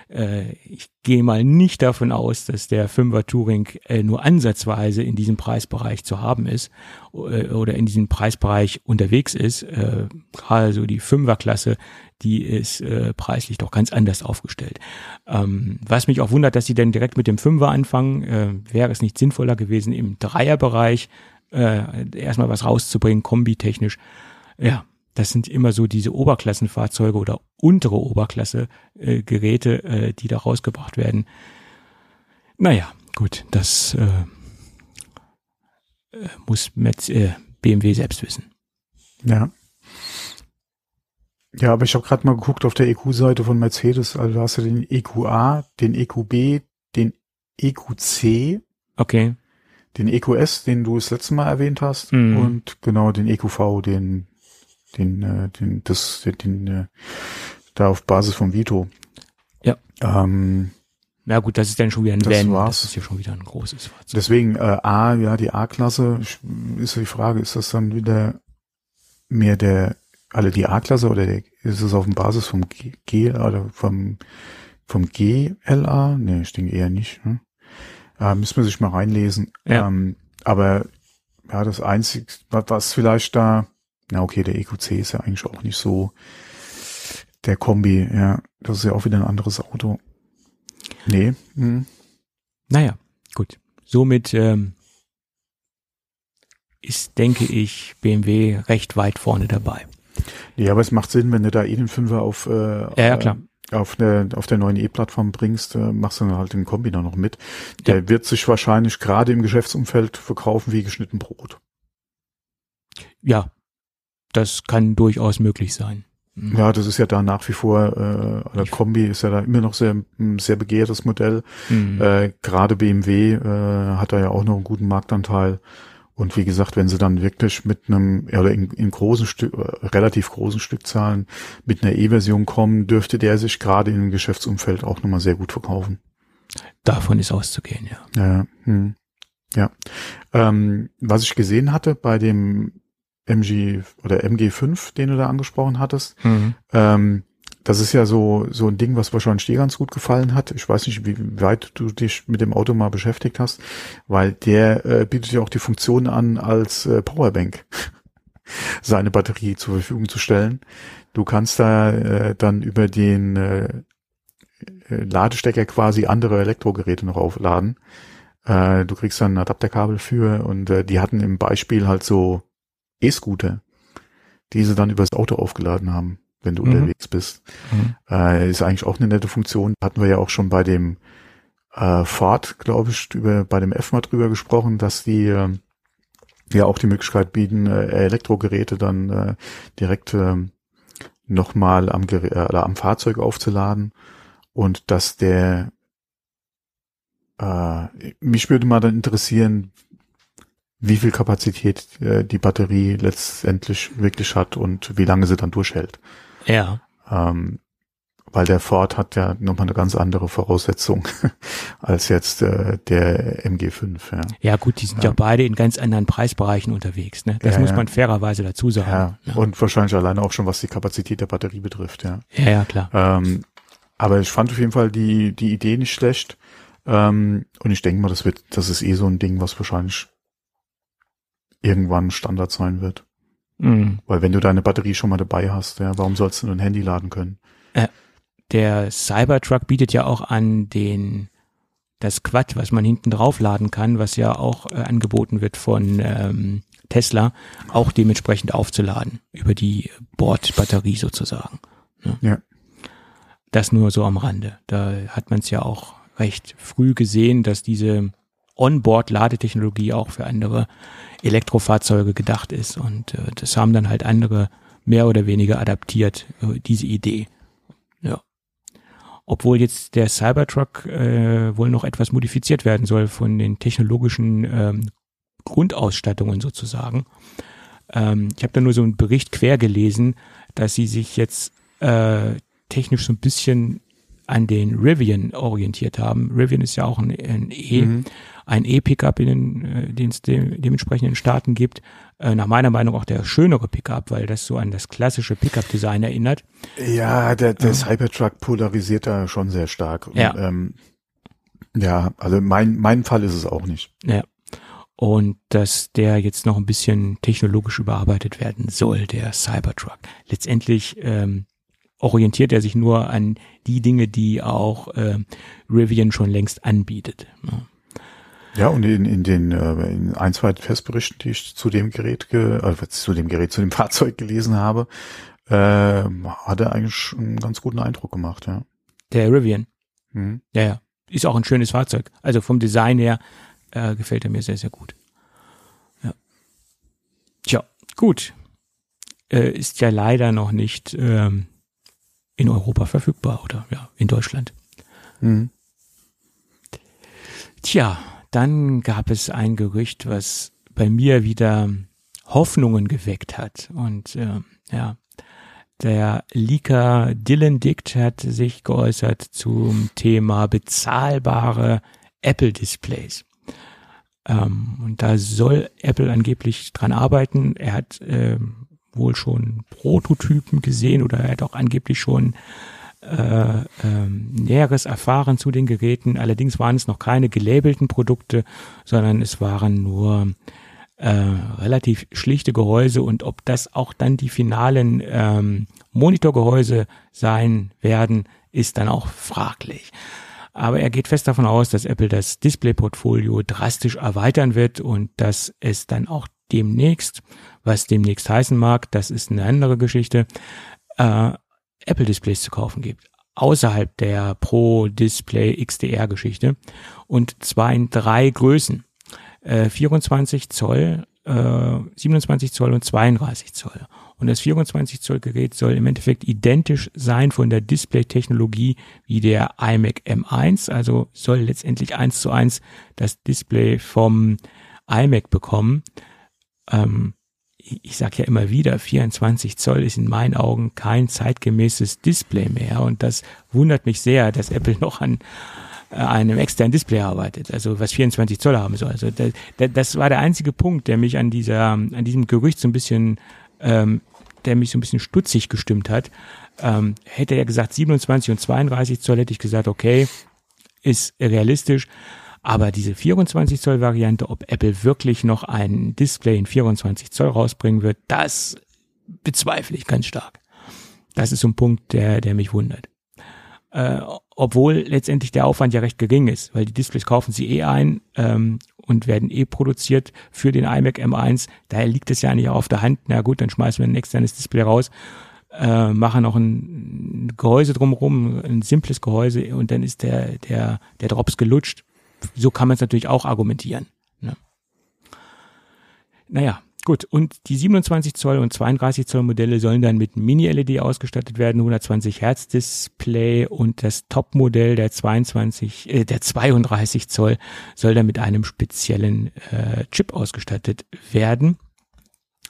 Äh, ich gehe mal nicht davon aus, dass der 5er Touring äh, nur ansatzweise in diesem Preisbereich zu haben ist äh, oder in diesem Preisbereich unterwegs ist. Äh, gerade so die 5er Klasse, die ist äh, preislich doch ganz anders aufgestellt. Ähm, was mich auch wundert, dass sie denn direkt mit dem 5er anfangen, äh, wäre es nicht sinnvoller gewesen, im Dreierbereich äh, erstmal was rauszubringen, kombitechnisch. Ja, das sind immer so diese Oberklassenfahrzeuge oder untere Oberklasse äh, Geräte, äh, die da rausgebracht werden. Naja, gut, das äh, äh muss mit, äh, BMW selbst wissen. Ja. Ja, aber ich habe gerade mal geguckt auf der EQ-Seite von Mercedes, also da hast du den EQA, den EQB, den EQC. Okay. Den EQS, den du das letzte Mal erwähnt hast, mm. und genau den EQV, den den, äh, den, das, den, äh, da auf Basis vom Vito. Ja. Ähm, Na gut, das ist dann schon wieder ein Das Van. war's. Das ist ja schon wieder ein großes Fahrzeug. Deswegen äh, A, ja, die A-Klasse ist die Frage, ist das dann wieder mehr der, alle die A-Klasse oder der, ist es auf dem Basis vom G, G oder vom vom GLA? Nee, ich denke eher nicht. Ne? Äh, müssen wir sich mal reinlesen. Ja. Ähm, aber ja, das Einzige, was vielleicht da, na okay, der EQC ist ja eigentlich auch nicht so der Kombi, ja, das ist ja auch wieder ein anderes Auto. Nee, hm. Naja, gut. Somit ähm, ist, denke ich, BMW recht weit vorne dabei. Ja, aber es macht Sinn, wenn du da eh den Fünfer auf, äh, Ja, ja, klar. auf der, auf der neuen E-Plattform bringst, äh, machst du dann halt den Kombi da noch mit. Der wird sich wahrscheinlich gerade im Geschäftsumfeld verkaufen wie geschnitten Brot. Ja, das kann durchaus möglich sein. Mhm. Ja, das ist ja da nach wie vor, äh, oder Kombi ist ja da immer noch sehr, ein sehr begehrtes Modell. Mhm. Äh, gerade BMW äh, hat da ja auch noch einen guten Marktanteil. Und wie gesagt, wenn sie dann wirklich mit einem, oder in, in großen Stück, äh, relativ großen Stückzahlen mit einer E-Version kommen, dürfte der sich gerade im Geschäftsumfeld auch nochmal sehr gut verkaufen. Davon ist auszugehen, ja. Ja, hm. ja. Ähm, was ich gesehen hatte bei dem MG oder MG5, den du da angesprochen hattest, ähm, das ist ja so, so ein Ding, was wahrscheinlich dir ganz gut gefallen hat. Ich weiß nicht, wie weit du dich mit dem Auto mal beschäftigt hast, weil der äh, bietet ja auch die Funktion an, als äh, Powerbank seine Batterie zur Verfügung zu stellen. Du kannst da äh, dann über den äh, äh, Ladestecker quasi andere Elektrogeräte noch aufladen. Äh, du kriegst dann ein Adapterkabel für und äh, die hatten im Beispiel halt so E-Scooter, die sie dann übers Auto aufgeladen haben, wenn du Mhm. unterwegs bist. Mhm. Äh, ist eigentlich auch eine nette Funktion. Hatten wir ja auch schon bei dem äh, Ford, glaube ich, über, bei dem F mal drüber gesprochen, dass die ähm, ja auch die Möglichkeit bieten, äh, Elektrogeräte dann äh, direkt ähm, nochmal am, äh, am Fahrzeug aufzuladen und dass der äh, mich würde mal dann interessieren, wie viel Kapazität äh, die Batterie letztendlich wirklich hat und wie lange sie dann durchhält. Ja. Ähm, weil der Ford hat ja nochmal eine ganz andere Voraussetzung als jetzt äh, der MG5. Ja. Ja, gut, die sind ja, Ja. beide in ganz anderen Preisbereichen unterwegs, ne? Das Ja, muss man fairerweise dazu sagen. Ja, Ja, und wahrscheinlich alleine auch schon, was die Kapazität der Batterie betrifft, ja. ja, ja klar. Ähm, aber ich fand auf jeden Fall die, die Idee nicht schlecht. Ähm, und ich denke mal, das wird, das ist eh so ein Ding, was wahrscheinlich irgendwann Standard sein wird. Mhm. Weil wenn du deine Batterie schon mal dabei hast, ja, warum sollst du nur ein Handy laden können? Der Cybertruck bietet ja auch an den das Quad, was man hinten drauf laden kann, was ja auch äh, angeboten wird von ähm, Tesla, auch dementsprechend aufzuladen über die Bordbatterie sozusagen. Ne? Ja. Das nur so am Rande. Da hat man es ja auch recht früh gesehen, dass diese Onboard-Ladetechnologie auch für andere Elektrofahrzeuge gedacht ist und äh, das haben dann halt andere mehr oder weniger adaptiert, äh, diese Idee. Ja. Obwohl jetzt der Cybertruck äh, wohl noch etwas modifiziert werden soll von den technologischen ähm, Grundausstattungen sozusagen. Ähm, ich habe da nur so einen Bericht quer gelesen, dass sie sich jetzt äh, technisch so ein bisschen an den Rivian orientiert haben. Rivian ist ja auch ein, ein E, Mhm. Ein E-Pickup, in den äh, den es de dementsprechend in Staaten gibt. Äh, nach meiner Meinung auch der schönere Pickup, weil das so an das klassische Pickup-Design erinnert. Ja, der, der Ja. Cybertruck polarisiert da schon sehr stark. Und, Ja. Ähm, ja, also mein, mein Fall ist es auch nicht. Ja. Und dass der jetzt noch ein bisschen technologisch überarbeitet werden soll, der Cybertruck. Letztendlich ähm, orientiert er sich nur an die Dinge, die auch ähm, Rivian schon längst anbietet. ne? Ja, und in, in den äh, in ein, zwei Testberichten, die ich zu dem Gerät, ge, äh, zu dem Gerät, zu dem Fahrzeug gelesen habe, äh, hat er eigentlich einen ganz guten Eindruck gemacht, ja. Der Rivian. Mhm. Ja, ja. Ist auch ein schönes Fahrzeug. Also vom Design her äh, gefällt er mir sehr, sehr gut. Ja. Tja, gut. Äh, ist ja leider noch nicht ähm, in Europa verfügbar oder ja, in Deutschland. Mhm. Tja, dann gab es ein Gerücht, was bei mir wieder Hoffnungen geweckt hat. Und äh, ja, der Leaker Dylan Dict hat sich geäußert zum Thema bezahlbare Apple Displays. Ähm, und da soll Apple angeblich dran arbeiten. Er hat ähm, wohl schon Prototypen gesehen oder er hat auch angeblich schon äh, ähm, Näheres erfahren zu den Geräten. Allerdings waren es noch keine gelabelten Produkte, sondern es waren nur äh, relativ schlichte Gehäuse und ob das auch dann die finalen ähm, Monitorgehäuse sein werden, ist dann auch fraglich. Aber er geht fest davon aus, dass Apple das Display-Portfolio drastisch erweitern wird und dass es dann auch demnächst, was demnächst heißen mag, das ist eine andere Geschichte, äh, Apple-Displays zu kaufen gibt. Außerhalb der Pro Display XDR Geschichte. Und zwar in drei Größen. Äh, 24 Zoll, äh, 27 Zoll und 32 Zoll. Und das 24 Zoll Gerät soll im Endeffekt identisch sein von der Display-Technologie wie der iMac M1. Also soll letztendlich eins zu eins das Display vom iMac bekommen. Ähm, ich sage ja immer wieder, 24 Zoll ist in meinen Augen kein zeitgemäßes Display mehr. Und das wundert mich sehr, dass Apple noch an äh, einem externen Display arbeitet, also was 24 Zoll haben soll. Also das, das war der einzige Punkt, der mich an dieser, an diesem Gerücht so ein bisschen ähm, der mich so ein bisschen stutzig gestimmt hat. Ähm, hätte er gesagt 27 und 32 Zoll, hätte ich gesagt, okay, ist realistisch. Aber diese 24 Zoll Variante, ob Apple wirklich noch ein Display in 24 Zoll rausbringen wird, das bezweifle ich ganz stark. Das ist so ein Punkt, der, der mich wundert. Äh, obwohl letztendlich der Aufwand ja recht gering ist, weil die Displays kaufen sie eh ein ähm, und werden eh produziert für den iMac M1. Daher liegt es ja nicht auf der Hand. Na gut, dann schmeißen wir ein externes Display raus, äh, machen noch ein Gehäuse drumherum, ein simples Gehäuse und dann ist der, der, der Drops gelutscht. So kann man es natürlich auch argumentieren. Ne? Naja, Gut, und die 27 Zoll und 32 Zoll Modelle sollen dann mit Mini-LED ausgestattet werden, 120 Hertz Display und das Top-Modell der 22, äh, der 32 Zoll soll dann mit einem speziellen äh, Chip ausgestattet werden.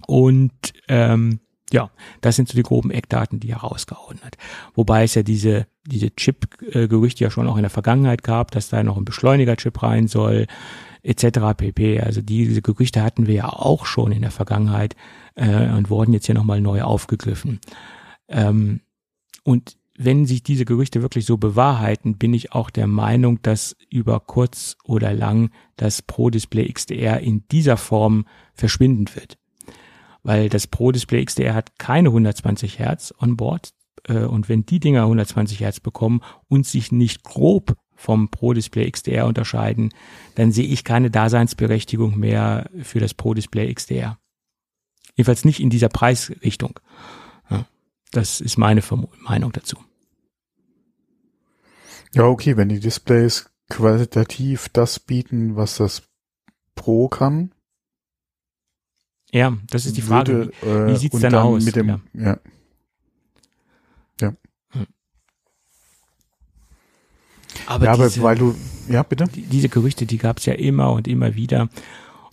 Und ähm, ja, das sind so die groben Eckdaten, die er rausgehauen hat. Wobei es ja diese, diese Chip-Gerüchte ja schon auch in der Vergangenheit gab, dass da noch ein Beschleuniger-Chip rein soll, etc. pp. Also diese Gerüchte hatten wir ja auch schon in der Vergangenheit äh, und wurden jetzt hier nochmal neu aufgegriffen. Ähm, und wenn sich diese Gerüchte wirklich so bewahrheiten, bin ich auch der Meinung, dass über kurz oder lang das Pro Display XDR in dieser Form verschwinden wird. Weil das Pro Display XDR hat keine 120 Hertz on board. Äh, und wenn die Dinger 120 Hertz bekommen und sich nicht grob vom Pro Display XDR unterscheiden, dann sehe ich keine Daseinsberechtigung mehr für das Pro Display XDR. Jedenfalls nicht in dieser Preisrichtung. Ja, das ist meine Meinung dazu. Ja, okay, wenn die Displays qualitativ das bieten, was das Pro kann. Ja, das ist die Frage. Würde, äh, wie sieht's denn aus? Mit dem, ja. ja. Aber, ja, aber diese, weil du, ja, bitte? Die, diese Gerüchte, die gab es ja immer und immer wieder.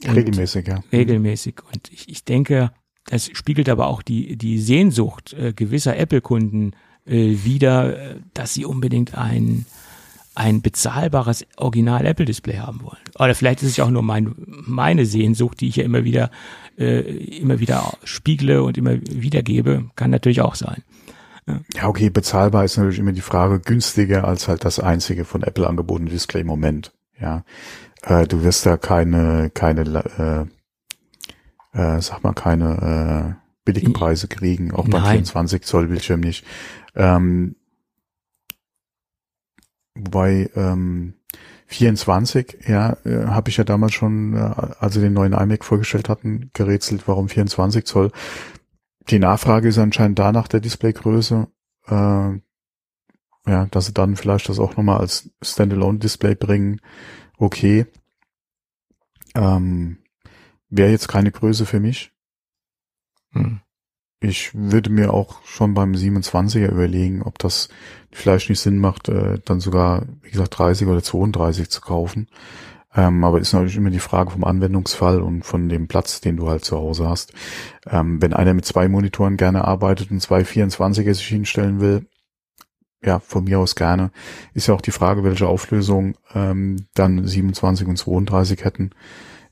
Und regelmäßig, ja. Regelmäßig. Und ich, ich denke, das spiegelt aber auch die, die Sehnsucht äh, gewisser Apple-Kunden äh, wieder, äh, dass sie unbedingt ein, ein bezahlbares Original-Apple-Display haben wollen. Oder vielleicht ist es ja auch nur mein, meine Sehnsucht, die ich ja immer wieder, äh, immer wieder spiegle und immer wiedergebe. Kann natürlich auch sein. Ja. okay, bezahlbar ist natürlich immer die Frage, günstiger als halt das einzige von Apple angebotene Display im Moment. Ja, äh, du wirst da keine, keine, äh, äh, sag mal, keine äh, billigen Preise kriegen, auch beim 24 Zoll Bildschirm nicht. Ähm, wobei ähm, 24, ja, äh, habe ich ja damals schon, äh, als sie den neuen iMac vorgestellt hatten, gerätselt, warum 24 Zoll. Die Nachfrage ist anscheinend da nach der Displaygröße. Äh, ja, dass sie dann vielleicht das auch nochmal als Standalone-Display bringen. Okay. Ähm, Wäre jetzt keine Größe für mich. Hm. Ich würde mir auch schon beim 27er überlegen, ob das vielleicht nicht Sinn macht, äh, dann sogar, wie gesagt, 30 oder 32 zu kaufen. Ähm, aber ist natürlich immer die Frage vom Anwendungsfall und von dem Platz, den du halt zu Hause hast. Ähm, wenn einer mit zwei Monitoren gerne arbeitet und zwei 24er sich hinstellen will, ja, von mir aus gerne. Ist ja auch die Frage, welche Auflösung ähm, dann 27 und 32 hätten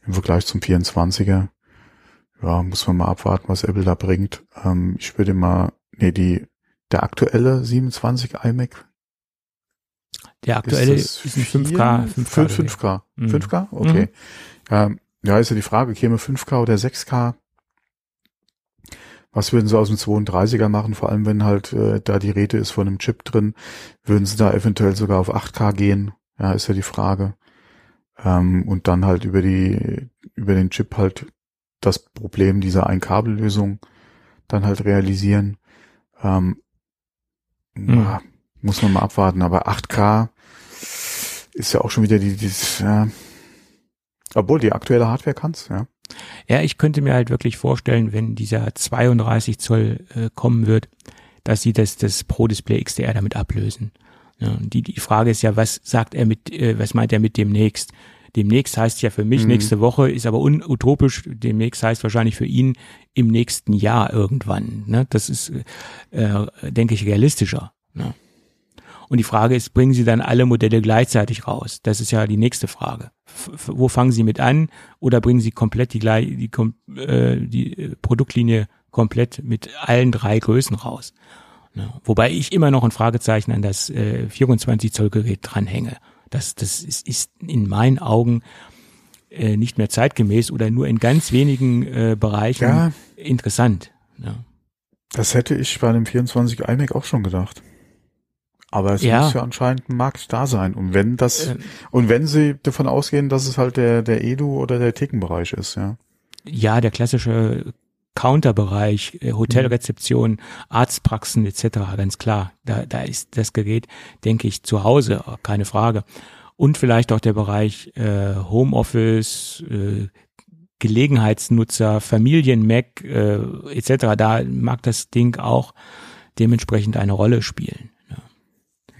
im Vergleich zum 24er. Ja, muss man mal abwarten, was Apple da bringt. Ähm, ich würde mal, nee, die, der aktuelle 27 iMac. Der aktuelle ist, ist ein 5K. 5K, 5K. Mhm. 5K? Okay. Mhm. Ähm, ja, ist ja die Frage, käme 5K oder 6K? Was würden sie aus dem 32er machen? Vor allem, wenn halt äh, da die Rede ist von einem Chip drin, würden sie da eventuell sogar auf 8K gehen? Ja, ist ja die Frage. Ähm, und dann halt über die, über den Chip halt das Problem dieser Einkabellösung dann halt realisieren. Ähm, mhm. ja, muss man mal abwarten. Aber 8K ist ja auch schon wieder die, dieses, ja, obwohl die aktuelle Hardware kann's, ja. Ja, ich könnte mir halt wirklich vorstellen, wenn dieser 32 Zoll äh, kommen wird, dass sie das, das Pro Display XDR damit ablösen. Ja, die, die Frage ist ja, was sagt er mit, äh, was meint er mit demnächst? Demnächst heißt ja für mich mhm. nächste Woche, ist aber unutopisch. Demnächst heißt wahrscheinlich für ihn im nächsten Jahr irgendwann. Ne? Das ist, äh, denke ich, realistischer. Ne? Und die Frage ist, bringen Sie dann alle Modelle gleichzeitig raus? Das ist ja die nächste Frage. F wo fangen Sie mit an? Oder bringen Sie komplett die, die, äh, die äh, Produktlinie komplett mit allen drei Größen raus? Ja, wobei ich immer noch ein Fragezeichen an das äh, 24 Zoll Gerät dranhänge. Das, das ist, ist in meinen Augen äh, nicht mehr zeitgemäß oder nur in ganz wenigen äh, Bereichen ja, interessant. Ja. Das hätte ich bei dem 24 iMac auch schon gedacht. Aber es ja. muss ja anscheinend ein Markt da sein. Und wenn das, ähm, und wenn sie davon ausgehen, dass es halt der, der Edu oder der Thekenbereich ist, ja. Ja, der klassische Counterbereich, äh, Hotelrezeption, Arztpraxen etc. Ganz klar. Da, da ist das Gerät, denke ich, zu Hause, keine Frage. Und vielleicht auch der Bereich äh, Homeoffice, äh, Gelegenheitsnutzer, Familien-Mac äh, etc. Da mag das Ding auch dementsprechend eine Rolle spielen.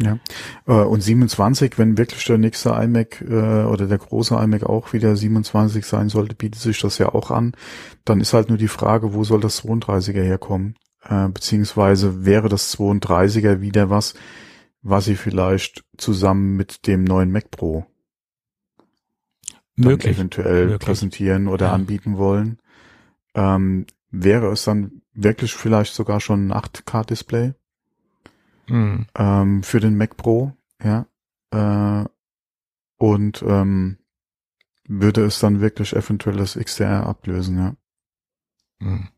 Ja. Äh, und 27, wenn wirklich der nächste iMac äh, oder der große iMac auch wieder 27 sein sollte, bietet sich das ja auch an. Dann ist halt nur die Frage, wo soll das 32er herkommen? Äh, beziehungsweise wäre das 32er wieder was, was sie vielleicht zusammen mit dem neuen Mac Pro möglich, eventuell möglich. präsentieren oder ja. anbieten wollen. Ähm, wäre es dann wirklich vielleicht sogar schon ein 8K-Display? Mhm. ähm, für den Mac Pro, ja. Äh, und ähm, würde es dann wirklich eventuell das XDR ablösen, ja. Mhm.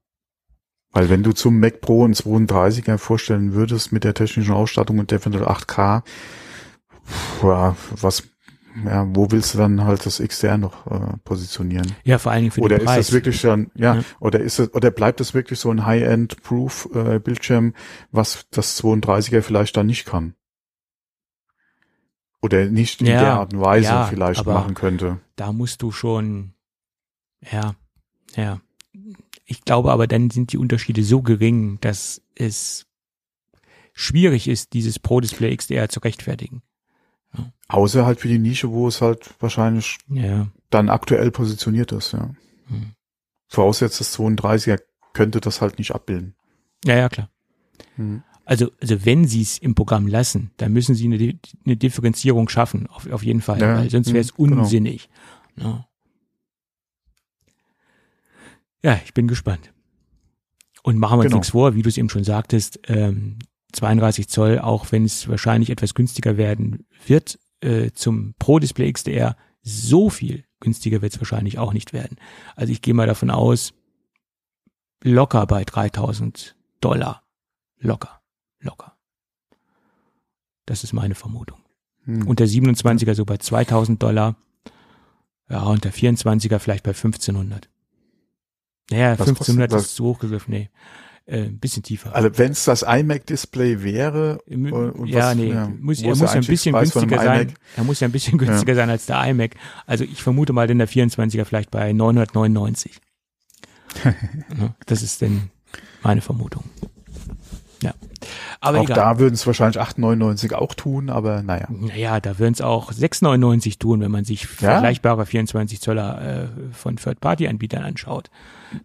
Weil wenn du zum Mac Pro ein 32er vorstellen würdest mit der technischen Ausstattung und eventuell 8K, ja, was ja, wo willst du dann halt das XDR noch äh, positionieren? Ja, vor allen Dingen für oder den Preis. Oder ist das wirklich dann, ja, ja, oder ist es, oder bleibt es wirklich so ein High-End-Proof äh, was das 32er vielleicht dann nicht kann? Oder nicht in ja, der Art und Weise ja, vielleicht machen könnte. Da musst du schon, ja, ja. Ich glaube aber, dann sind die Unterschiede so gering, dass es schwierig ist, dieses Pro Display XDR zu rechtfertigen. Außer halt für die Nische, wo es halt wahrscheinlich ja. dann aktuell positioniert ist, ja. Hm. Voraussetzt das 32er könnte das halt nicht abbilden. Ja, ja, klar. Hm. Also, also wenn sie es im Programm lassen, dann müssen sie eine, eine Differenzierung schaffen, auf, auf jeden Fall, ja, weil sonst wäre es genau. unsinnig. Ja. ja, ich bin gespannt. Und machen wir uns genau. nichts vor, wie du es eben schon sagtest, ähm, 32 Zoll, auch wenn es wahrscheinlich etwas günstiger werden wird, äh, zum Pro Display XDR, so viel günstiger wird es wahrscheinlich auch nicht werden. Also ich gehe mal davon aus, locker bei 3000 Dollar. Locker, locker. Das ist meine Vermutung. Hm. Und der 27er so bei 2000 Dollar. Ja, und der 24er vielleicht bei 1500. Naja, 1500 kostet, ist zu hoch gegriffen, nee äh, ein bisschen tiefer. Also wenn es das iMac-Display wäre, und ja, was, nee, ja, muss, er muss ja ein bisschen günstiger sein. Er muss ja ein bisschen günstiger ja. sein als der iMac. Also ich vermute mal, denn der 24er vielleicht bei 999. das ist denn meine Vermutung. Ja. Aber auch egal. da würden es wahrscheinlich 8,99 auch tun, aber naja. Naja, da würden es auch 6,99 tun, wenn man sich Ja? vergleichbare 24 Zöller äh, von Third-Party-Anbietern anschaut.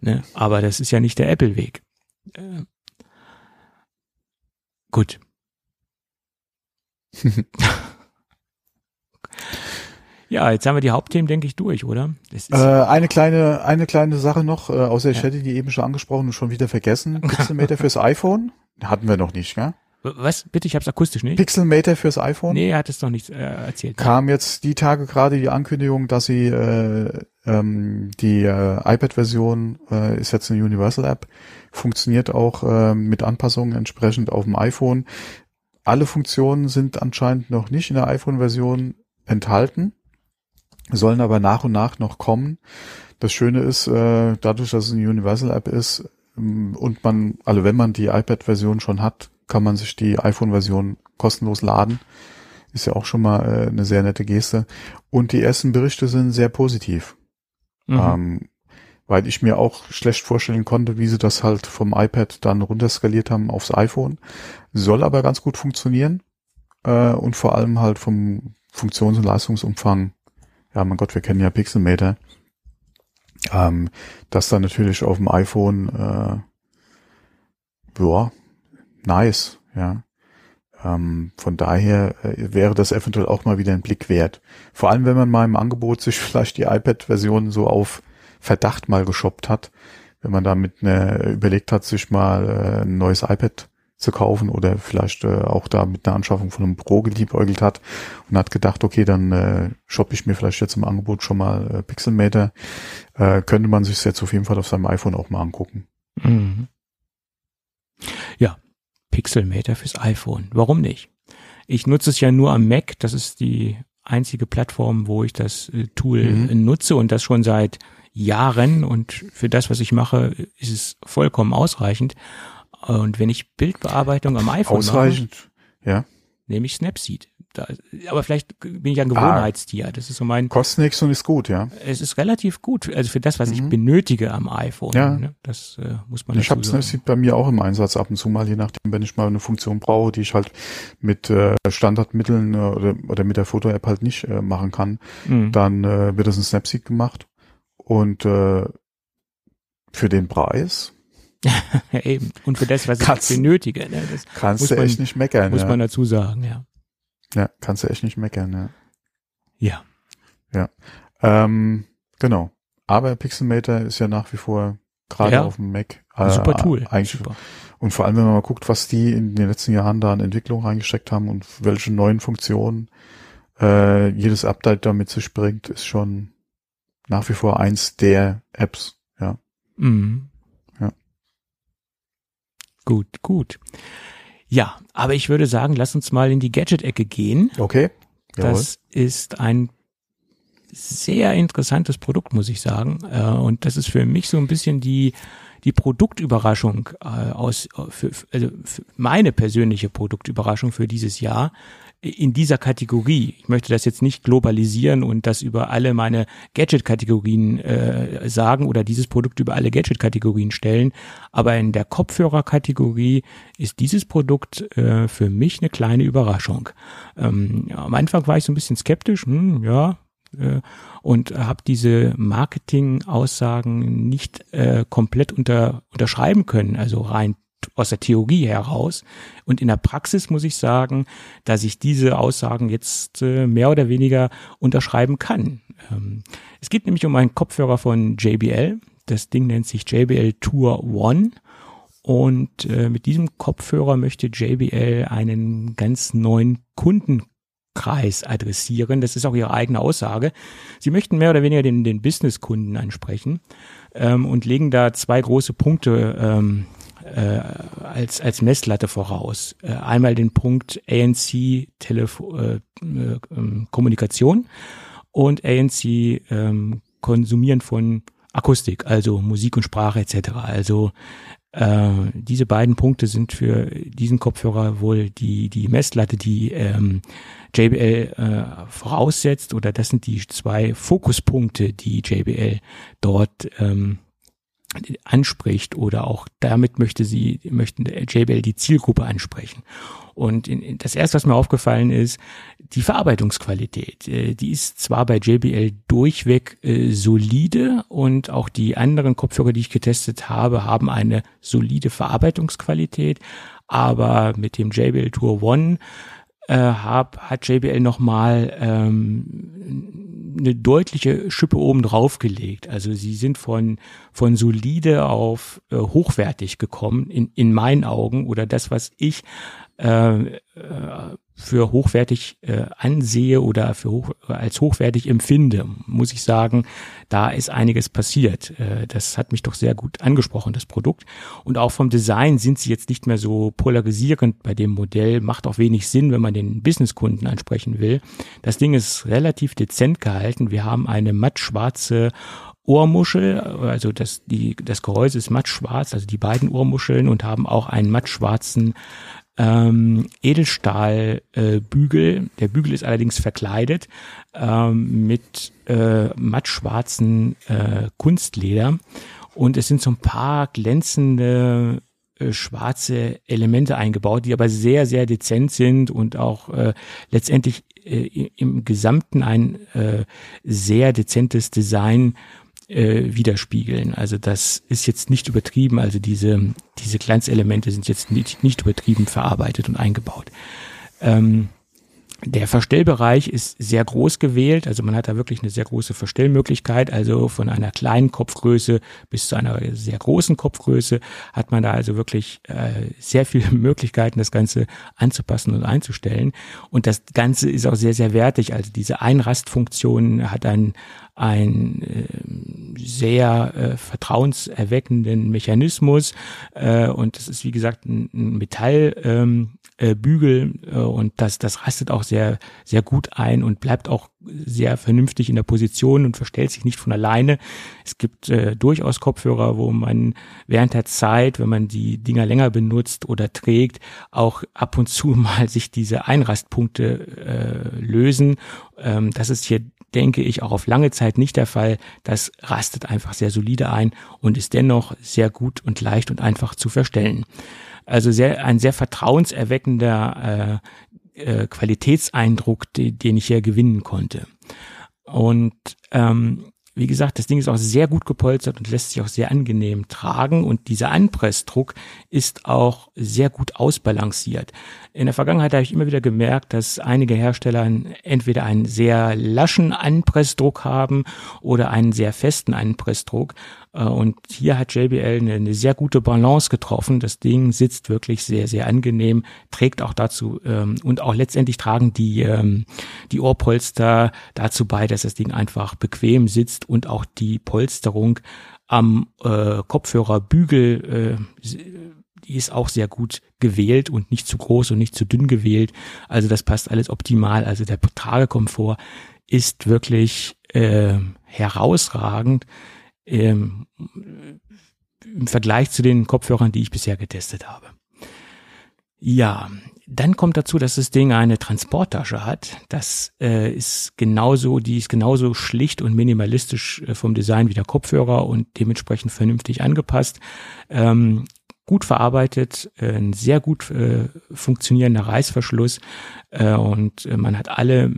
Ne? Aber das ist ja nicht der Apple-Weg. Äh, gut. ja, jetzt haben wir die Hauptthemen, denke ich, durch, oder? Das ist, Äh, eine kleine, eine kleine Sache noch, äh, außer ich Ja. hätte die eben schon angesprochen und schon wieder vergessen. Pixelmeter fürs iPhone? Hatten wir noch nicht, gell? Was? Bitte, ich habe es akustisch nicht. Pixelmeter fürs iPhone? Nee, er hat es noch nicht äh, erzählt. Kam jetzt die Tage gerade die Ankündigung, dass sie äh, ähm, die äh, iPad-Version äh, ist jetzt eine Universal App, funktioniert auch äh, mit Anpassungen entsprechend auf dem iPhone. Alle Funktionen sind anscheinend noch nicht in der iPhone-Version enthalten, sollen aber nach und nach noch kommen. Das Schöne ist, äh, dadurch, dass es eine Universal App ist und man, also wenn man die iPad-Version schon hat, kann man sich die iPhone-Version kostenlos laden. Ist ja auch schon mal äh, eine sehr nette Geste. Und die ersten Berichte sind sehr positiv. Mhm. Ähm, weil ich mir auch schlecht vorstellen konnte, wie sie das halt vom iPad dann runterskaliert haben aufs iPhone. Soll aber ganz gut funktionieren. Äh, und vor allem halt vom Funktions- und Leistungsumfang. Ja, mein Gott, wir kennen ja Pixelmeter. Ähm, das dann natürlich auf dem iPhone, äh, ja, nice, ja. Ähm, von daher äh, wäre das eventuell auch mal wieder ein Blick wert. Vor allem, wenn man mal im Angebot sich vielleicht die iPad-Version so auf Verdacht mal geshoppt hat, wenn man damit ne, überlegt hat, sich mal äh, ein neues iPad zu kaufen oder vielleicht äh, auch da mit einer Anschaffung von einem Pro geliebäugelt hat und hat gedacht, okay, dann äh, shoppe ich mir vielleicht jetzt im Angebot schon mal äh, Pixelmeter, äh, könnte man sich jetzt auf jeden Fall auf seinem iPhone auch mal angucken. Mhm. Ja, Pixelmeter fürs iPhone. Warum nicht? Ich nutze es ja nur am Mac. Das ist die einzige Plattform, wo ich das äh, Tool Mhm. nutze und das schon seit Jahren. Und für das, was ich mache, ist es vollkommen ausreichend. Und wenn ich Bildbearbeitung am iPhone Ausreichend, ja. mache, nehme ich Snapseed. Da, aber vielleicht bin ich ein Gewohnheitstier. Das ist so mein, Kostet nichts und ist gut, ja. es ist relativ gut. Also für das, was ich Mhm. benötige am iPhone. Ja. Ne? Das äh, muss man Ich habe sagen. Snapseed bei mir auch im Einsatz ab und zu mal, je nachdem, wenn ich mal eine Funktion brauche, die ich halt mit äh, Standardmitteln äh, oder, oder mit der Foto-App halt nicht äh, machen kann, Mhm. dann äh, wird das in Snapseed gemacht. Und äh, für den Preis Ja, eben. Und für das, was Kannst- ich benötige. Ne? Das kannst du echt nicht meckern. muss ja. man dazu sagen, ja. Ja, kannst du echt nicht meckern, ja. Ja. Ähm, genau. Aber Pixelmator ist ja nach wie vor gerade Ja. auf dem Mac. äh, Super Tool. Eigentlich Super. Und vor allem, wenn man mal guckt, was die in den letzten Jahren da in Entwicklung reingesteckt haben und welche neuen Funktionen äh, jedes Update da mit sich bringt, ist schon nach wie vor eins der Apps. Ja. Mhm. Ja. Gut, gut. Ja, aber ich würde sagen, lass uns mal in die Gadget-Ecke gehen. Okay. Jawohl. Das ist ein sehr interessantes Produkt, muss ich sagen. Äh, Und das ist für mich so ein bisschen die, die Produktüberraschung äh, aus, für, also für meine persönliche Produktüberraschung für dieses Jahr in dieser Kategorie. Ich möchte das jetzt nicht globalisieren und das über alle meine Gadget-Kategorien äh, sagen oder dieses Produkt über alle Gadget-Kategorien stellen. Aber in der Kopfhörer-Kategorie ist dieses Produkt äh, für mich eine kleine Überraschung. Ähm, am Anfang war ich so ein bisschen skeptisch, hm, ja, äh, und habe diese Marketing-Aussagen nicht äh, komplett unter, unterschreiben können, also rein aus der Theorie heraus. Und in der Praxis muss ich sagen, dass ich diese Aussagen jetzt äh, mehr oder weniger unterschreiben kann. Ähm, es geht nämlich um einen Kopfhörer von JBL. Das Ding nennt sich JBL Tour One. Und äh, mit diesem Kopfhörer möchte JBL einen ganz neuen Kundenkreis adressieren. Das ist auch ihre eigene Aussage. Sie möchten mehr oder weniger den, den Businesskunden ansprechen ähm, und legen da zwei große Punkte ähm, äh, als, als Messlatte voraus. Äh, einmal den Punkt ANC Telefo äh, äh, Kommunikation und ANC ähm, Konsumieren von Akustik, also Musik und Sprache etc. Also äh, diese beiden Punkte sind für diesen Kopfhörer wohl die, die Messlatte, die ähm, JBL äh, voraussetzt, oder das sind die zwei Fokuspunkte, die JBL dort ähm, anspricht oder auch damit möchte sie, möchten JBL die Zielgruppe ansprechen. Und das erste, was mir aufgefallen ist, die Verarbeitungsqualität. Äh, die ist zwar bei JBL durchweg äh, solide und auch die anderen Kopfhörer, die ich getestet habe, haben eine solide Verarbeitungsqualität, aber mit dem JBL Tour One äh, hab, hat JBL nochmal ähm, eine deutliche Schippe oben drauf gelegt. Also sie sind von, von solide auf äh, hochwertig gekommen, in, in meinen Augen, oder das, was ich äh, für hochwertig äh, ansehe oder für hoch, als hochwertig empfinde, muss ich sagen, da ist einiges passiert. Äh, das hat mich doch sehr gut angesprochen, das Produkt. Und auch vom Design sind sie jetzt nicht mehr so polarisierend bei dem Modell. Macht auch wenig Sinn, wenn man den Businesskunden ansprechen will. Das Ding ist relativ dezent gehalten. Wir haben eine mattschwarze Ohrmuschel, also das, die, das Gehäuse ist mattschwarz, also die beiden Ohrmuscheln und haben auch einen mattschwarzen ähm, Edelstahlbügel. Äh, Der Bügel ist allerdings verkleidet ähm, mit äh, mattschwarzen äh, Kunstleder. Und es sind so ein paar glänzende äh, schwarze Elemente eingebaut, die aber sehr, sehr dezent sind und auch äh, letztendlich äh, im Gesamten ein äh, sehr dezentes Design äh, widerspiegeln. Also das ist jetzt nicht übertrieben, also diese, diese Kleinstelemente sind jetzt nicht, nicht übertrieben verarbeitet und eingebaut. Ähm, der Verstellbereich ist sehr groß gewählt, also man hat da wirklich eine sehr große Verstellmöglichkeit, also von einer kleinen Kopfgröße bis zu einer sehr großen Kopfgröße hat man da also wirklich äh, sehr viele Möglichkeiten, das Ganze anzupassen und einzustellen. Und das Ganze ist auch sehr, sehr wertig, also diese Einrastfunktion hat ein, ein äh, sehr äh, vertrauenserweckenden Mechanismus. Äh, und das ist wie gesagt ein, ein Metall ähm, äh, Bügel äh, und das das rastet auch sehr sehr gut ein und bleibt auch sehr vernünftig in der Position und verstellt sich nicht von alleine. Es gibt äh, durchaus Kopfhörer, wo man während der Zeit, wenn man die Dinger länger benutzt oder trägt, auch ab und zu mal sich diese Einrastpunkte äh, lösen. Ähm, das ist hier denke ich, auch auf lange Zeit nicht der Fall. Das rastet einfach sehr solide ein und ist dennoch sehr gut und leicht und einfach zu verstellen. Also sehr, ein sehr vertrauenserweckender äh, äh, Qualitätseindruck, die, den ich hier gewinnen konnte. Und ähm, wie gesagt, das Ding ist auch sehr gut gepolstert und lässt sich auch sehr angenehm tragen und dieser Anpressdruck ist auch sehr gut ausbalanciert. In der Vergangenheit habe ich immer wieder gemerkt, dass einige Hersteller entweder einen sehr laschen Anpressdruck haben oder einen sehr festen Anpressdruck. Äh, und hier hat JBL eine, eine, sehr gute Balance getroffen. Das Ding sitzt wirklich sehr, sehr angenehm, trägt auch dazu ähm, und auch letztendlich tragen die, ähm, die Ohrpolster dazu bei, dass das Ding einfach bequem sitzt und auch die Polsterung am äh, Kopfhörerbügel äh, die ist auch sehr gut gewählt und nicht zu groß und nicht zu dünn gewählt. Also das passt alles optimal. Also der Tragekomfort ist wirklich äh, herausragend ähm, im Vergleich zu den Kopfhörern, die ich bisher getestet habe. Ja, dann kommt dazu, dass das Ding eine Transporttasche hat. Das äh, ist genauso, die ist genauso schlicht und minimalistisch äh, vom Design wie der Kopfhörer und dementsprechend vernünftig angepasst. Ähm, gut verarbeitet, äh, ein sehr gut äh, funktionierender Reißverschluss äh, und äh, man hat alle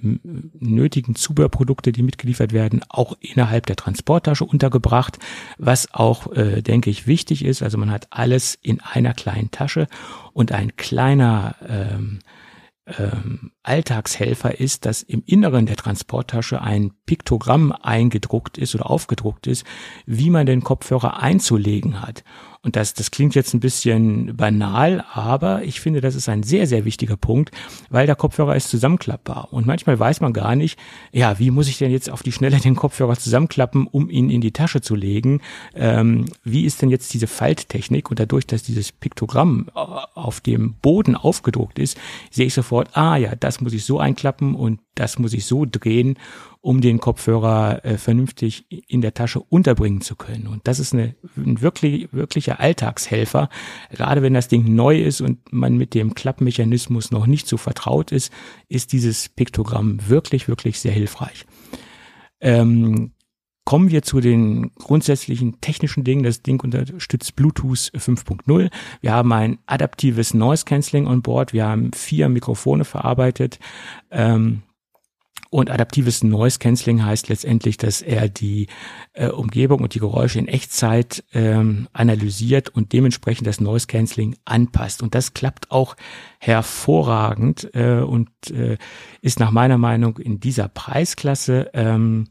nötigen Zubehörprodukte, die mitgeliefert werden, auch innerhalb der Transporttasche untergebracht, was auch, äh, denke ich, wichtig ist. Also man hat alles in einer kleinen Tasche und ein kleiner ähm, ähm, Alltagshelfer ist, dass im Inneren der Transporttasche ein Piktogramm eingedruckt ist oder aufgedruckt ist, wie man den Kopfhörer einzulegen hat. Und das, das klingt jetzt ein bisschen banal, aber ich finde, das ist ein sehr, sehr wichtiger Punkt, weil der Kopfhörer ist zusammenklappbar. Und manchmal weiß man gar nicht, ja, wie muss ich denn jetzt auf die Schnelle den Kopfhörer zusammenklappen, um ihn in die Tasche zu legen? Ähm, wie ist denn jetzt diese Falttechnik? Und dadurch, dass dieses Piktogramm äh, auf dem Boden aufgedruckt ist, sehe ich sofort, ah ja, das muss ich so einklappen und das muss ich so drehen um den Kopfhörer äh, vernünftig in der Tasche unterbringen zu können. Und das ist eine, ein wirklich, wirklicher Alltagshelfer. Gerade wenn das Ding neu ist und man mit dem Klappmechanismus noch nicht so vertraut ist, ist dieses Piktogramm wirklich, wirklich sehr hilfreich. Ähm, kommen wir zu den grundsätzlichen technischen Dingen. Das Ding unterstützt Bluetooth 5.0. Wir haben ein adaptives Noise Cancelling on Board. Wir haben vier Mikrofone verarbeitet. Ähm, und adaptives Noise Cancelling heißt letztendlich, dass er die äh, Umgebung und die Geräusche in Echtzeit ähm, analysiert und dementsprechend das Noise Cancelling anpasst. Und das klappt auch hervorragend äh, und äh, ist nach meiner Meinung in dieser Preisklasse ähm,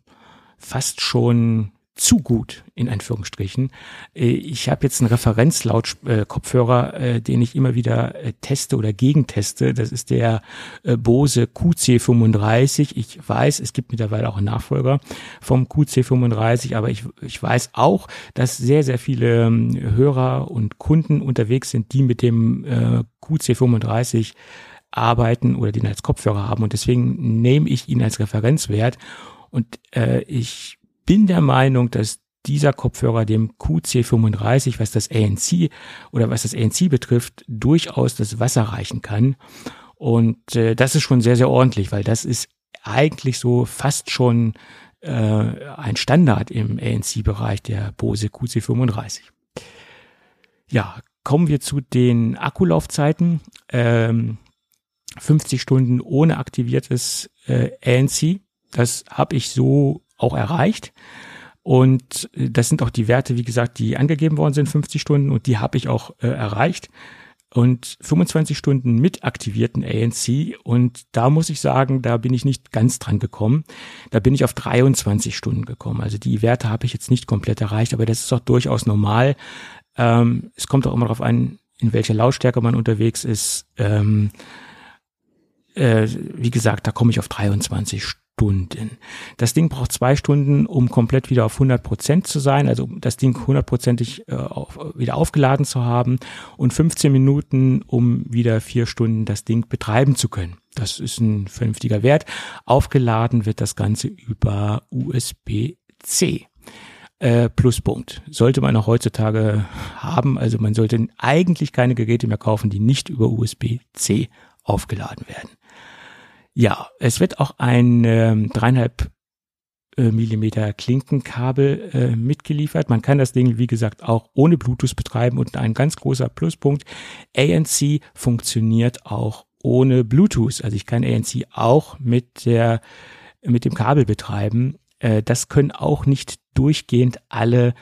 fast schon zu gut, in Anführungsstrichen. Äh, ich habe jetzt einen Referenzlaut-Kopfhörer, äh, den ich immer wieder äh, teste oder gegenteste. Das ist der Bose QC35. Ich weiß, es gibt mittlerweile auch einen Nachfolger vom QC35, aber ich, ich weiß auch, dass sehr, sehr viele ähm, Hörer und Kunden unterwegs sind, die mit dem QC35 arbeiten oder den als Kopfhörer haben. Und deswegen nehme ich ihn als Referenzwert. Und äh, ich bin der Meinung, dass dieser Kopfhörer dem QC35, was das ANC oder was das ANC betrifft, durchaus das Wasser reichen kann. Und äh, das ist schon sehr, sehr ordentlich, weil das ist eigentlich so fast schon äh, ein Standard im ANC-Bereich der Bose QC35. Ja, kommen wir zu den Akkulaufzeiten. Ähm, 50 Stunden ohne aktiviertes äh, ANC. Das habe ich so auch erreicht. Und äh, das sind auch die Werte, wie gesagt, die angegeben worden sind, 50 Stunden, und die habe ich auch äh, erreicht. Und 25 Stunden mit aktivierten ANC. Und da muss ich sagen, da bin ich nicht ganz dran gekommen. Da bin ich auf 23 Stunden gekommen. Also die Werte habe ich jetzt nicht komplett erreicht, aber das ist auch durchaus normal. Ähm, es kommt auch immer darauf an, in welcher Lautstärke man unterwegs ist. Ähm, äh, wie gesagt, da komme ich auf 23 Stunden. Stunden. Das Ding braucht zwei Stunden, um komplett wieder auf 100 Prozent zu sein, also das Ding hundertprozentig äh, auf, wieder aufgeladen zu haben und 15 Minuten, um wieder vier Stunden das Ding betreiben zu können. Das ist ein vernünftiger Wert. Aufgeladen wird das Ganze über USB-C. Äh, Pluspunkt. Sollte man auch heutzutage haben. Also man sollte eigentlich keine Geräte mehr kaufen, die nicht über USB-C aufgeladen werden. Ja, es wird auch ein ähm, dreieinhalb äh, Millimeter Klinkenkabel äh, mitgeliefert. Man kann das Ding, wie gesagt, auch ohne Bluetooth betreiben und ein ganz großer Pluspunkt, ANC funktioniert auch ohne Bluetooth. Also ich kann ANC auch mit der mit dem Kabel betreiben. Äh, das können auch nicht durchgehend alle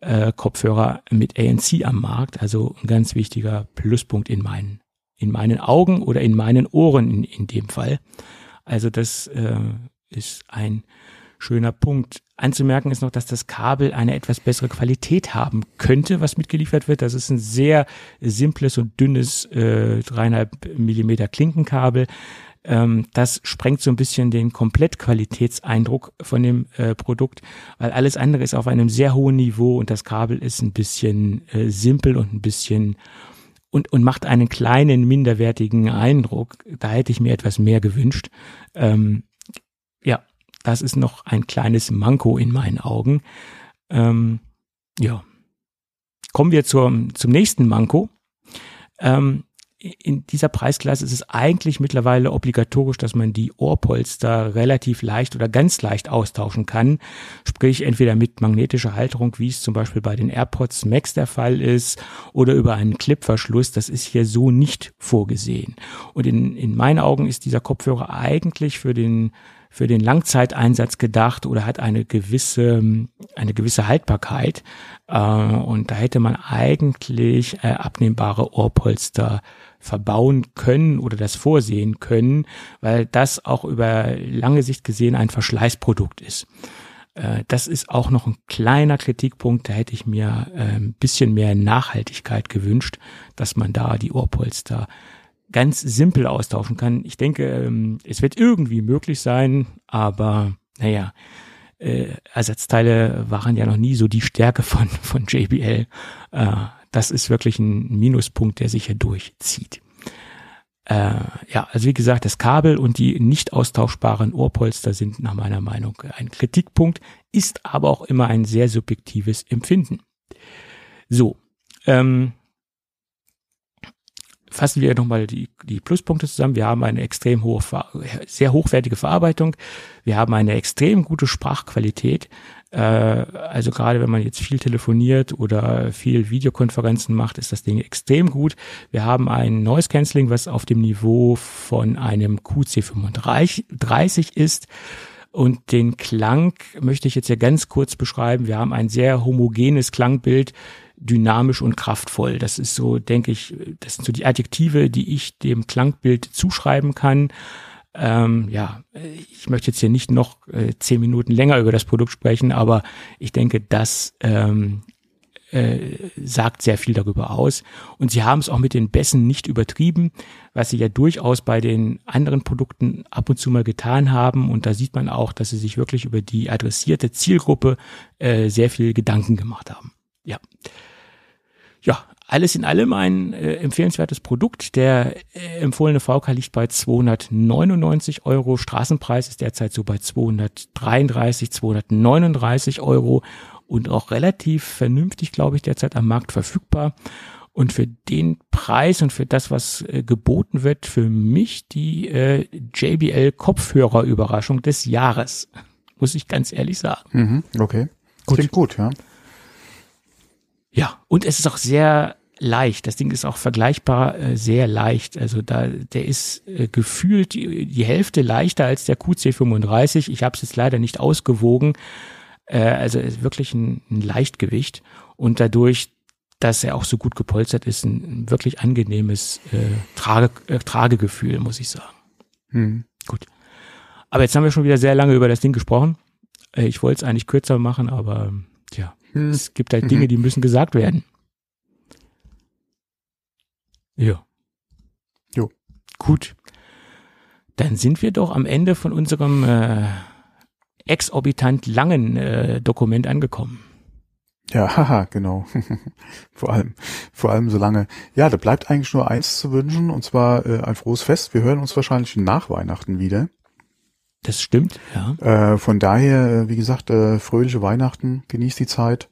äh, Kopfhörer mit ANC am Markt. Also ein ganz wichtiger Pluspunkt in meinen in meinen Augen oder in meinen Ohren in, in dem Fall. Also das äh, ist ein schöner Punkt. Anzumerken ist noch, dass das Kabel eine etwas bessere Qualität haben könnte, was mitgeliefert wird. Das ist ein sehr simples und dünnes äh, 3,5 Millimeter Klinkenkabel. Ähm, das sprengt so ein bisschen den Komplettqualitätseindruck von dem äh, Produkt, weil alles andere ist auf einem sehr hohen Niveau und das Kabel ist ein bisschen äh, simpel und ein bisschen und, und macht einen kleinen, minderwertigen Eindruck. Da hätte ich mir etwas mehr gewünscht. Ähm, ja, das ist noch ein kleines Manko in meinen Augen. Ähm, ja. Kommen wir zur, zum nächsten Manko. Ähm, in dieser Preisklasse ist es eigentlich mittlerweile obligatorisch, dass man die Ohrpolster relativ leicht oder ganz leicht austauschen kann. Sprich, entweder mit magnetischer Halterung, wie es zum Beispiel bei den AirPods Max der Fall ist, oder über einen Clipverschluss. Das ist hier so nicht vorgesehen. Und in, in meinen Augen ist dieser Kopfhörer eigentlich für den für den Langzeiteinsatz gedacht oder hat eine gewisse, eine gewisse Haltbarkeit. Äh, und da hätte man eigentlich äh, abnehmbare Ohrpolster verbauen können oder das vorsehen können, weil das auch über lange Sicht gesehen ein Verschleißprodukt ist. Äh, das ist auch noch ein kleiner Kritikpunkt. Da hätte ich mir äh, ein bisschen mehr Nachhaltigkeit gewünscht, dass man da die Ohrpolster ganz simpel austauschen kann. Ich denke, ähm, es wird irgendwie möglich sein, aber naja, äh, Ersatzteile waren ja noch nie so die Stärke von, von JBL. Das ist wirklich ein Minuspunkt, der sich hier durchzieht. Äh, ja, also wie gesagt, das Kabel und die nicht austauschbaren Ohrpolster sind nach meiner Meinung ein Kritikpunkt, ist aber auch immer ein sehr subjektives Empfinden. So, ähm, fassen wir nochmal die, die Pluspunkte zusammen. Wir haben eine extrem hohe, sehr hochwertige Verarbeitung. Wir haben eine extrem gute Sprachqualität. Äh, also gerade wenn man jetzt viel telefoniert oder viel Videokonferenzen macht, ist das Ding extrem gut. Wir haben ein Noise Cancelling, was auf dem Niveau von einem QC35 ist. Und den Klang möchte ich jetzt ja ganz kurz beschreiben. Wir haben ein sehr homogenes Klangbild, dynamisch und kraftvoll. Das ist so, denke ich, das sind so die Adjektive, die ich dem Klangbild zuschreiben kann. Ähm, ja, ich möchte jetzt hier nicht noch äh, zehn Minuten länger über das Produkt sprechen, aber ich denke, das ähm, äh, sagt sehr viel darüber aus. Und sie haben es auch mit den Bässen nicht übertrieben, was sie ja durchaus bei den anderen Produkten ab und zu mal getan haben. Und da sieht man auch, dass sie sich wirklich über die adressierte Zielgruppe äh, sehr viel Gedanken gemacht haben. Ja. Ja, alles in allem ein äh, empfehlenswertes Produkt. Der äh, empfohlene VK liegt bei 299 Euro. Straßenpreis ist derzeit so bei 233, 239 Euro und auch relativ vernünftig, glaube ich, derzeit am Markt verfügbar. Und für den Preis und für das, was äh, geboten wird, für mich die äh, JBL Kopfhörerüberraschung des Jahres, muss ich ganz ehrlich sagen. Mhm, okay. Gut. Klingt gut, ja. Ja, und es ist auch sehr leicht. Das Ding ist auch vergleichbar äh, sehr leicht. Also da, der ist äh, gefühlt die, die Hälfte leichter als der QC35. Ich habe es jetzt leider nicht ausgewogen. Äh, also ist wirklich ein, ein Leichtgewicht und dadurch, dass er auch so gut gepolstert ist, ein, wirklich angenehmes äh, Trage, äh, Tragegefühl, muss ich sagen. Hm. Gut. Aber jetzt haben wir schon wieder sehr lange über das Ding gesprochen. Äh, ich wollte es eigentlich kürzer machen, aber tja, hm. es gibt halt Dinge, die müssen gesagt werden. Ja. Jo. Gut. Dann sind wir doch am Ende von unserem äh, exorbitant langen äh, Dokument angekommen. Ja, haha, genau. vor allem, vor allem so lange. Ja, da bleibt eigentlich nur eins zu wünschen, und zwar äh, ein frohes Fest. Wir hören uns wahrscheinlich nach Weihnachten wieder. Das stimmt, ja. Äh, von daher, äh, wie gesagt, äh, fröhliche Weihnachten, genießt die Zeit.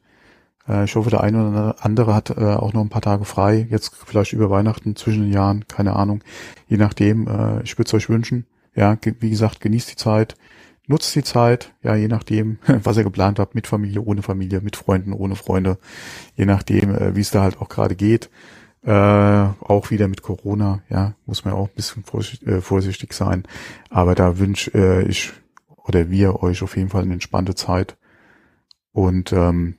Äh, ich hoffe, der eine oder andere hat äh, auch noch ein paar Tage frei, jetzt vielleicht über Weihnachten zwischen den Jahren, keine Ahnung. Je nachdem, äh, ich würde es euch wünschen. Ja, wie gesagt, genießt die Zeit nutzt die Zeit, ja, je nachdem, was ihr geplant habt, mit Familie, ohne Familie, mit Freunden, ohne Freunde, je nachdem, äh, wie es da halt auch gerade geht. Äh, auch wieder mit Corona, ja, muss man auch ein bisschen vorsichtig, sein. Aber da wünsche ich oder wir euch auf jeden Fall eine entspannte Zeit. Und ähm,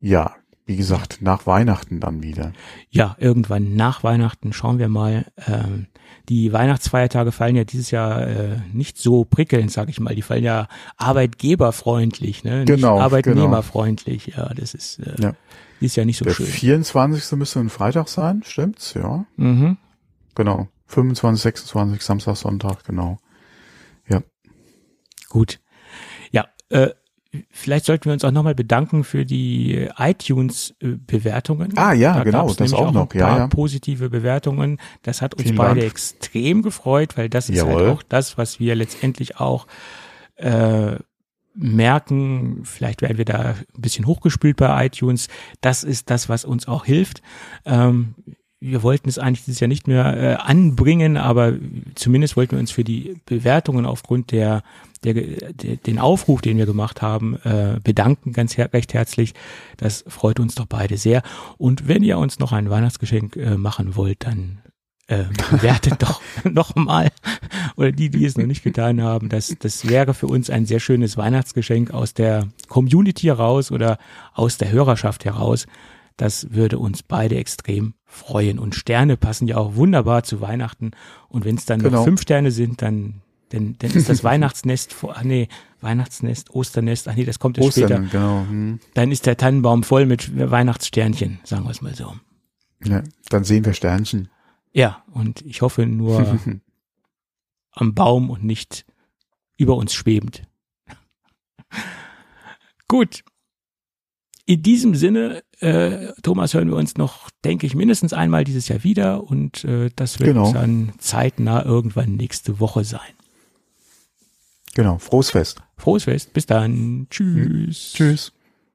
ja, wie gesagt, nach Weihnachten dann wieder. Ja, irgendwann nach Weihnachten schauen wir mal. Ähm, die Weihnachtsfeiertage fallen ja dieses Jahr äh, nicht so prickelnd, sag ich mal. Die fallen ja arbeitgeberfreundlich, ne? Nicht genau, arbeitnehmerfreundlich. Genau. Ja, das ist, äh, ja. ist ja nicht so Der schön. Der 24. müsste ein Freitag sein, stimmt's? Ja. Mhm. Genau. 25, 26, Samstag, Sonntag, genau. Ja. Gut. Ja, äh, Vielleicht sollten wir uns auch nochmal bedanken für die iTunes-Bewertungen. Ah ja, da genau, das auch, auch noch. ja, ja. positive Bewertungen. Das hat uns Vielen beide Dank. extrem gefreut, weil das ist halt Jawohl. halt auch das, was wir letztendlich auch äh, merken. Vielleicht werden wir da ein bisschen hochgespült bei iTunes. Das ist das, was uns auch hilft. Ähm, wir wollten es eigentlich dieses Jahr nicht mehr äh, anbringen, aber zumindest wollten wir uns für die Bewertungen aufgrund der, der, der den Aufruf, den wir gemacht haben, äh, bedanken ganz her recht herzlich. Das freut uns doch beide sehr. Und wenn ihr uns noch ein Weihnachtsgeschenk äh, machen wollt, dann äh, bewertet doch nochmal oder die, die es noch nicht getan haben. Das, das wäre für uns ein sehr schönes Weihnachtsgeschenk aus der Community heraus oder aus der Hörerschaft heraus. Das würde uns beide extrem freuen. Und Sterne passen ja auch wunderbar zu Weihnachten. Und wenn es dann genau. noch fünf Sterne sind, dann, dann, dann ist das Weihnachtsnest vor, ach nee, Weihnachtsnest, Osternest, ach nee, das kommt ja später. Genau. Hm. Dann ist der Tannenbaum voll mit Weihnachtssternchen, sagen wir es mal so. Ja, dann sehen wir Sternchen. Ja, und ich hoffe nur am Baum und nicht über uns schwebend. Gut, in diesem Sinne, äh, Thomas, hören wir uns noch, denke ich, mindestens einmal dieses Jahr wieder und äh, das wird genau. dann zeitnah irgendwann nächste Woche sein. Genau, frohes Fest. Frohes Fest, bis dann. Tschüss. Tschüss.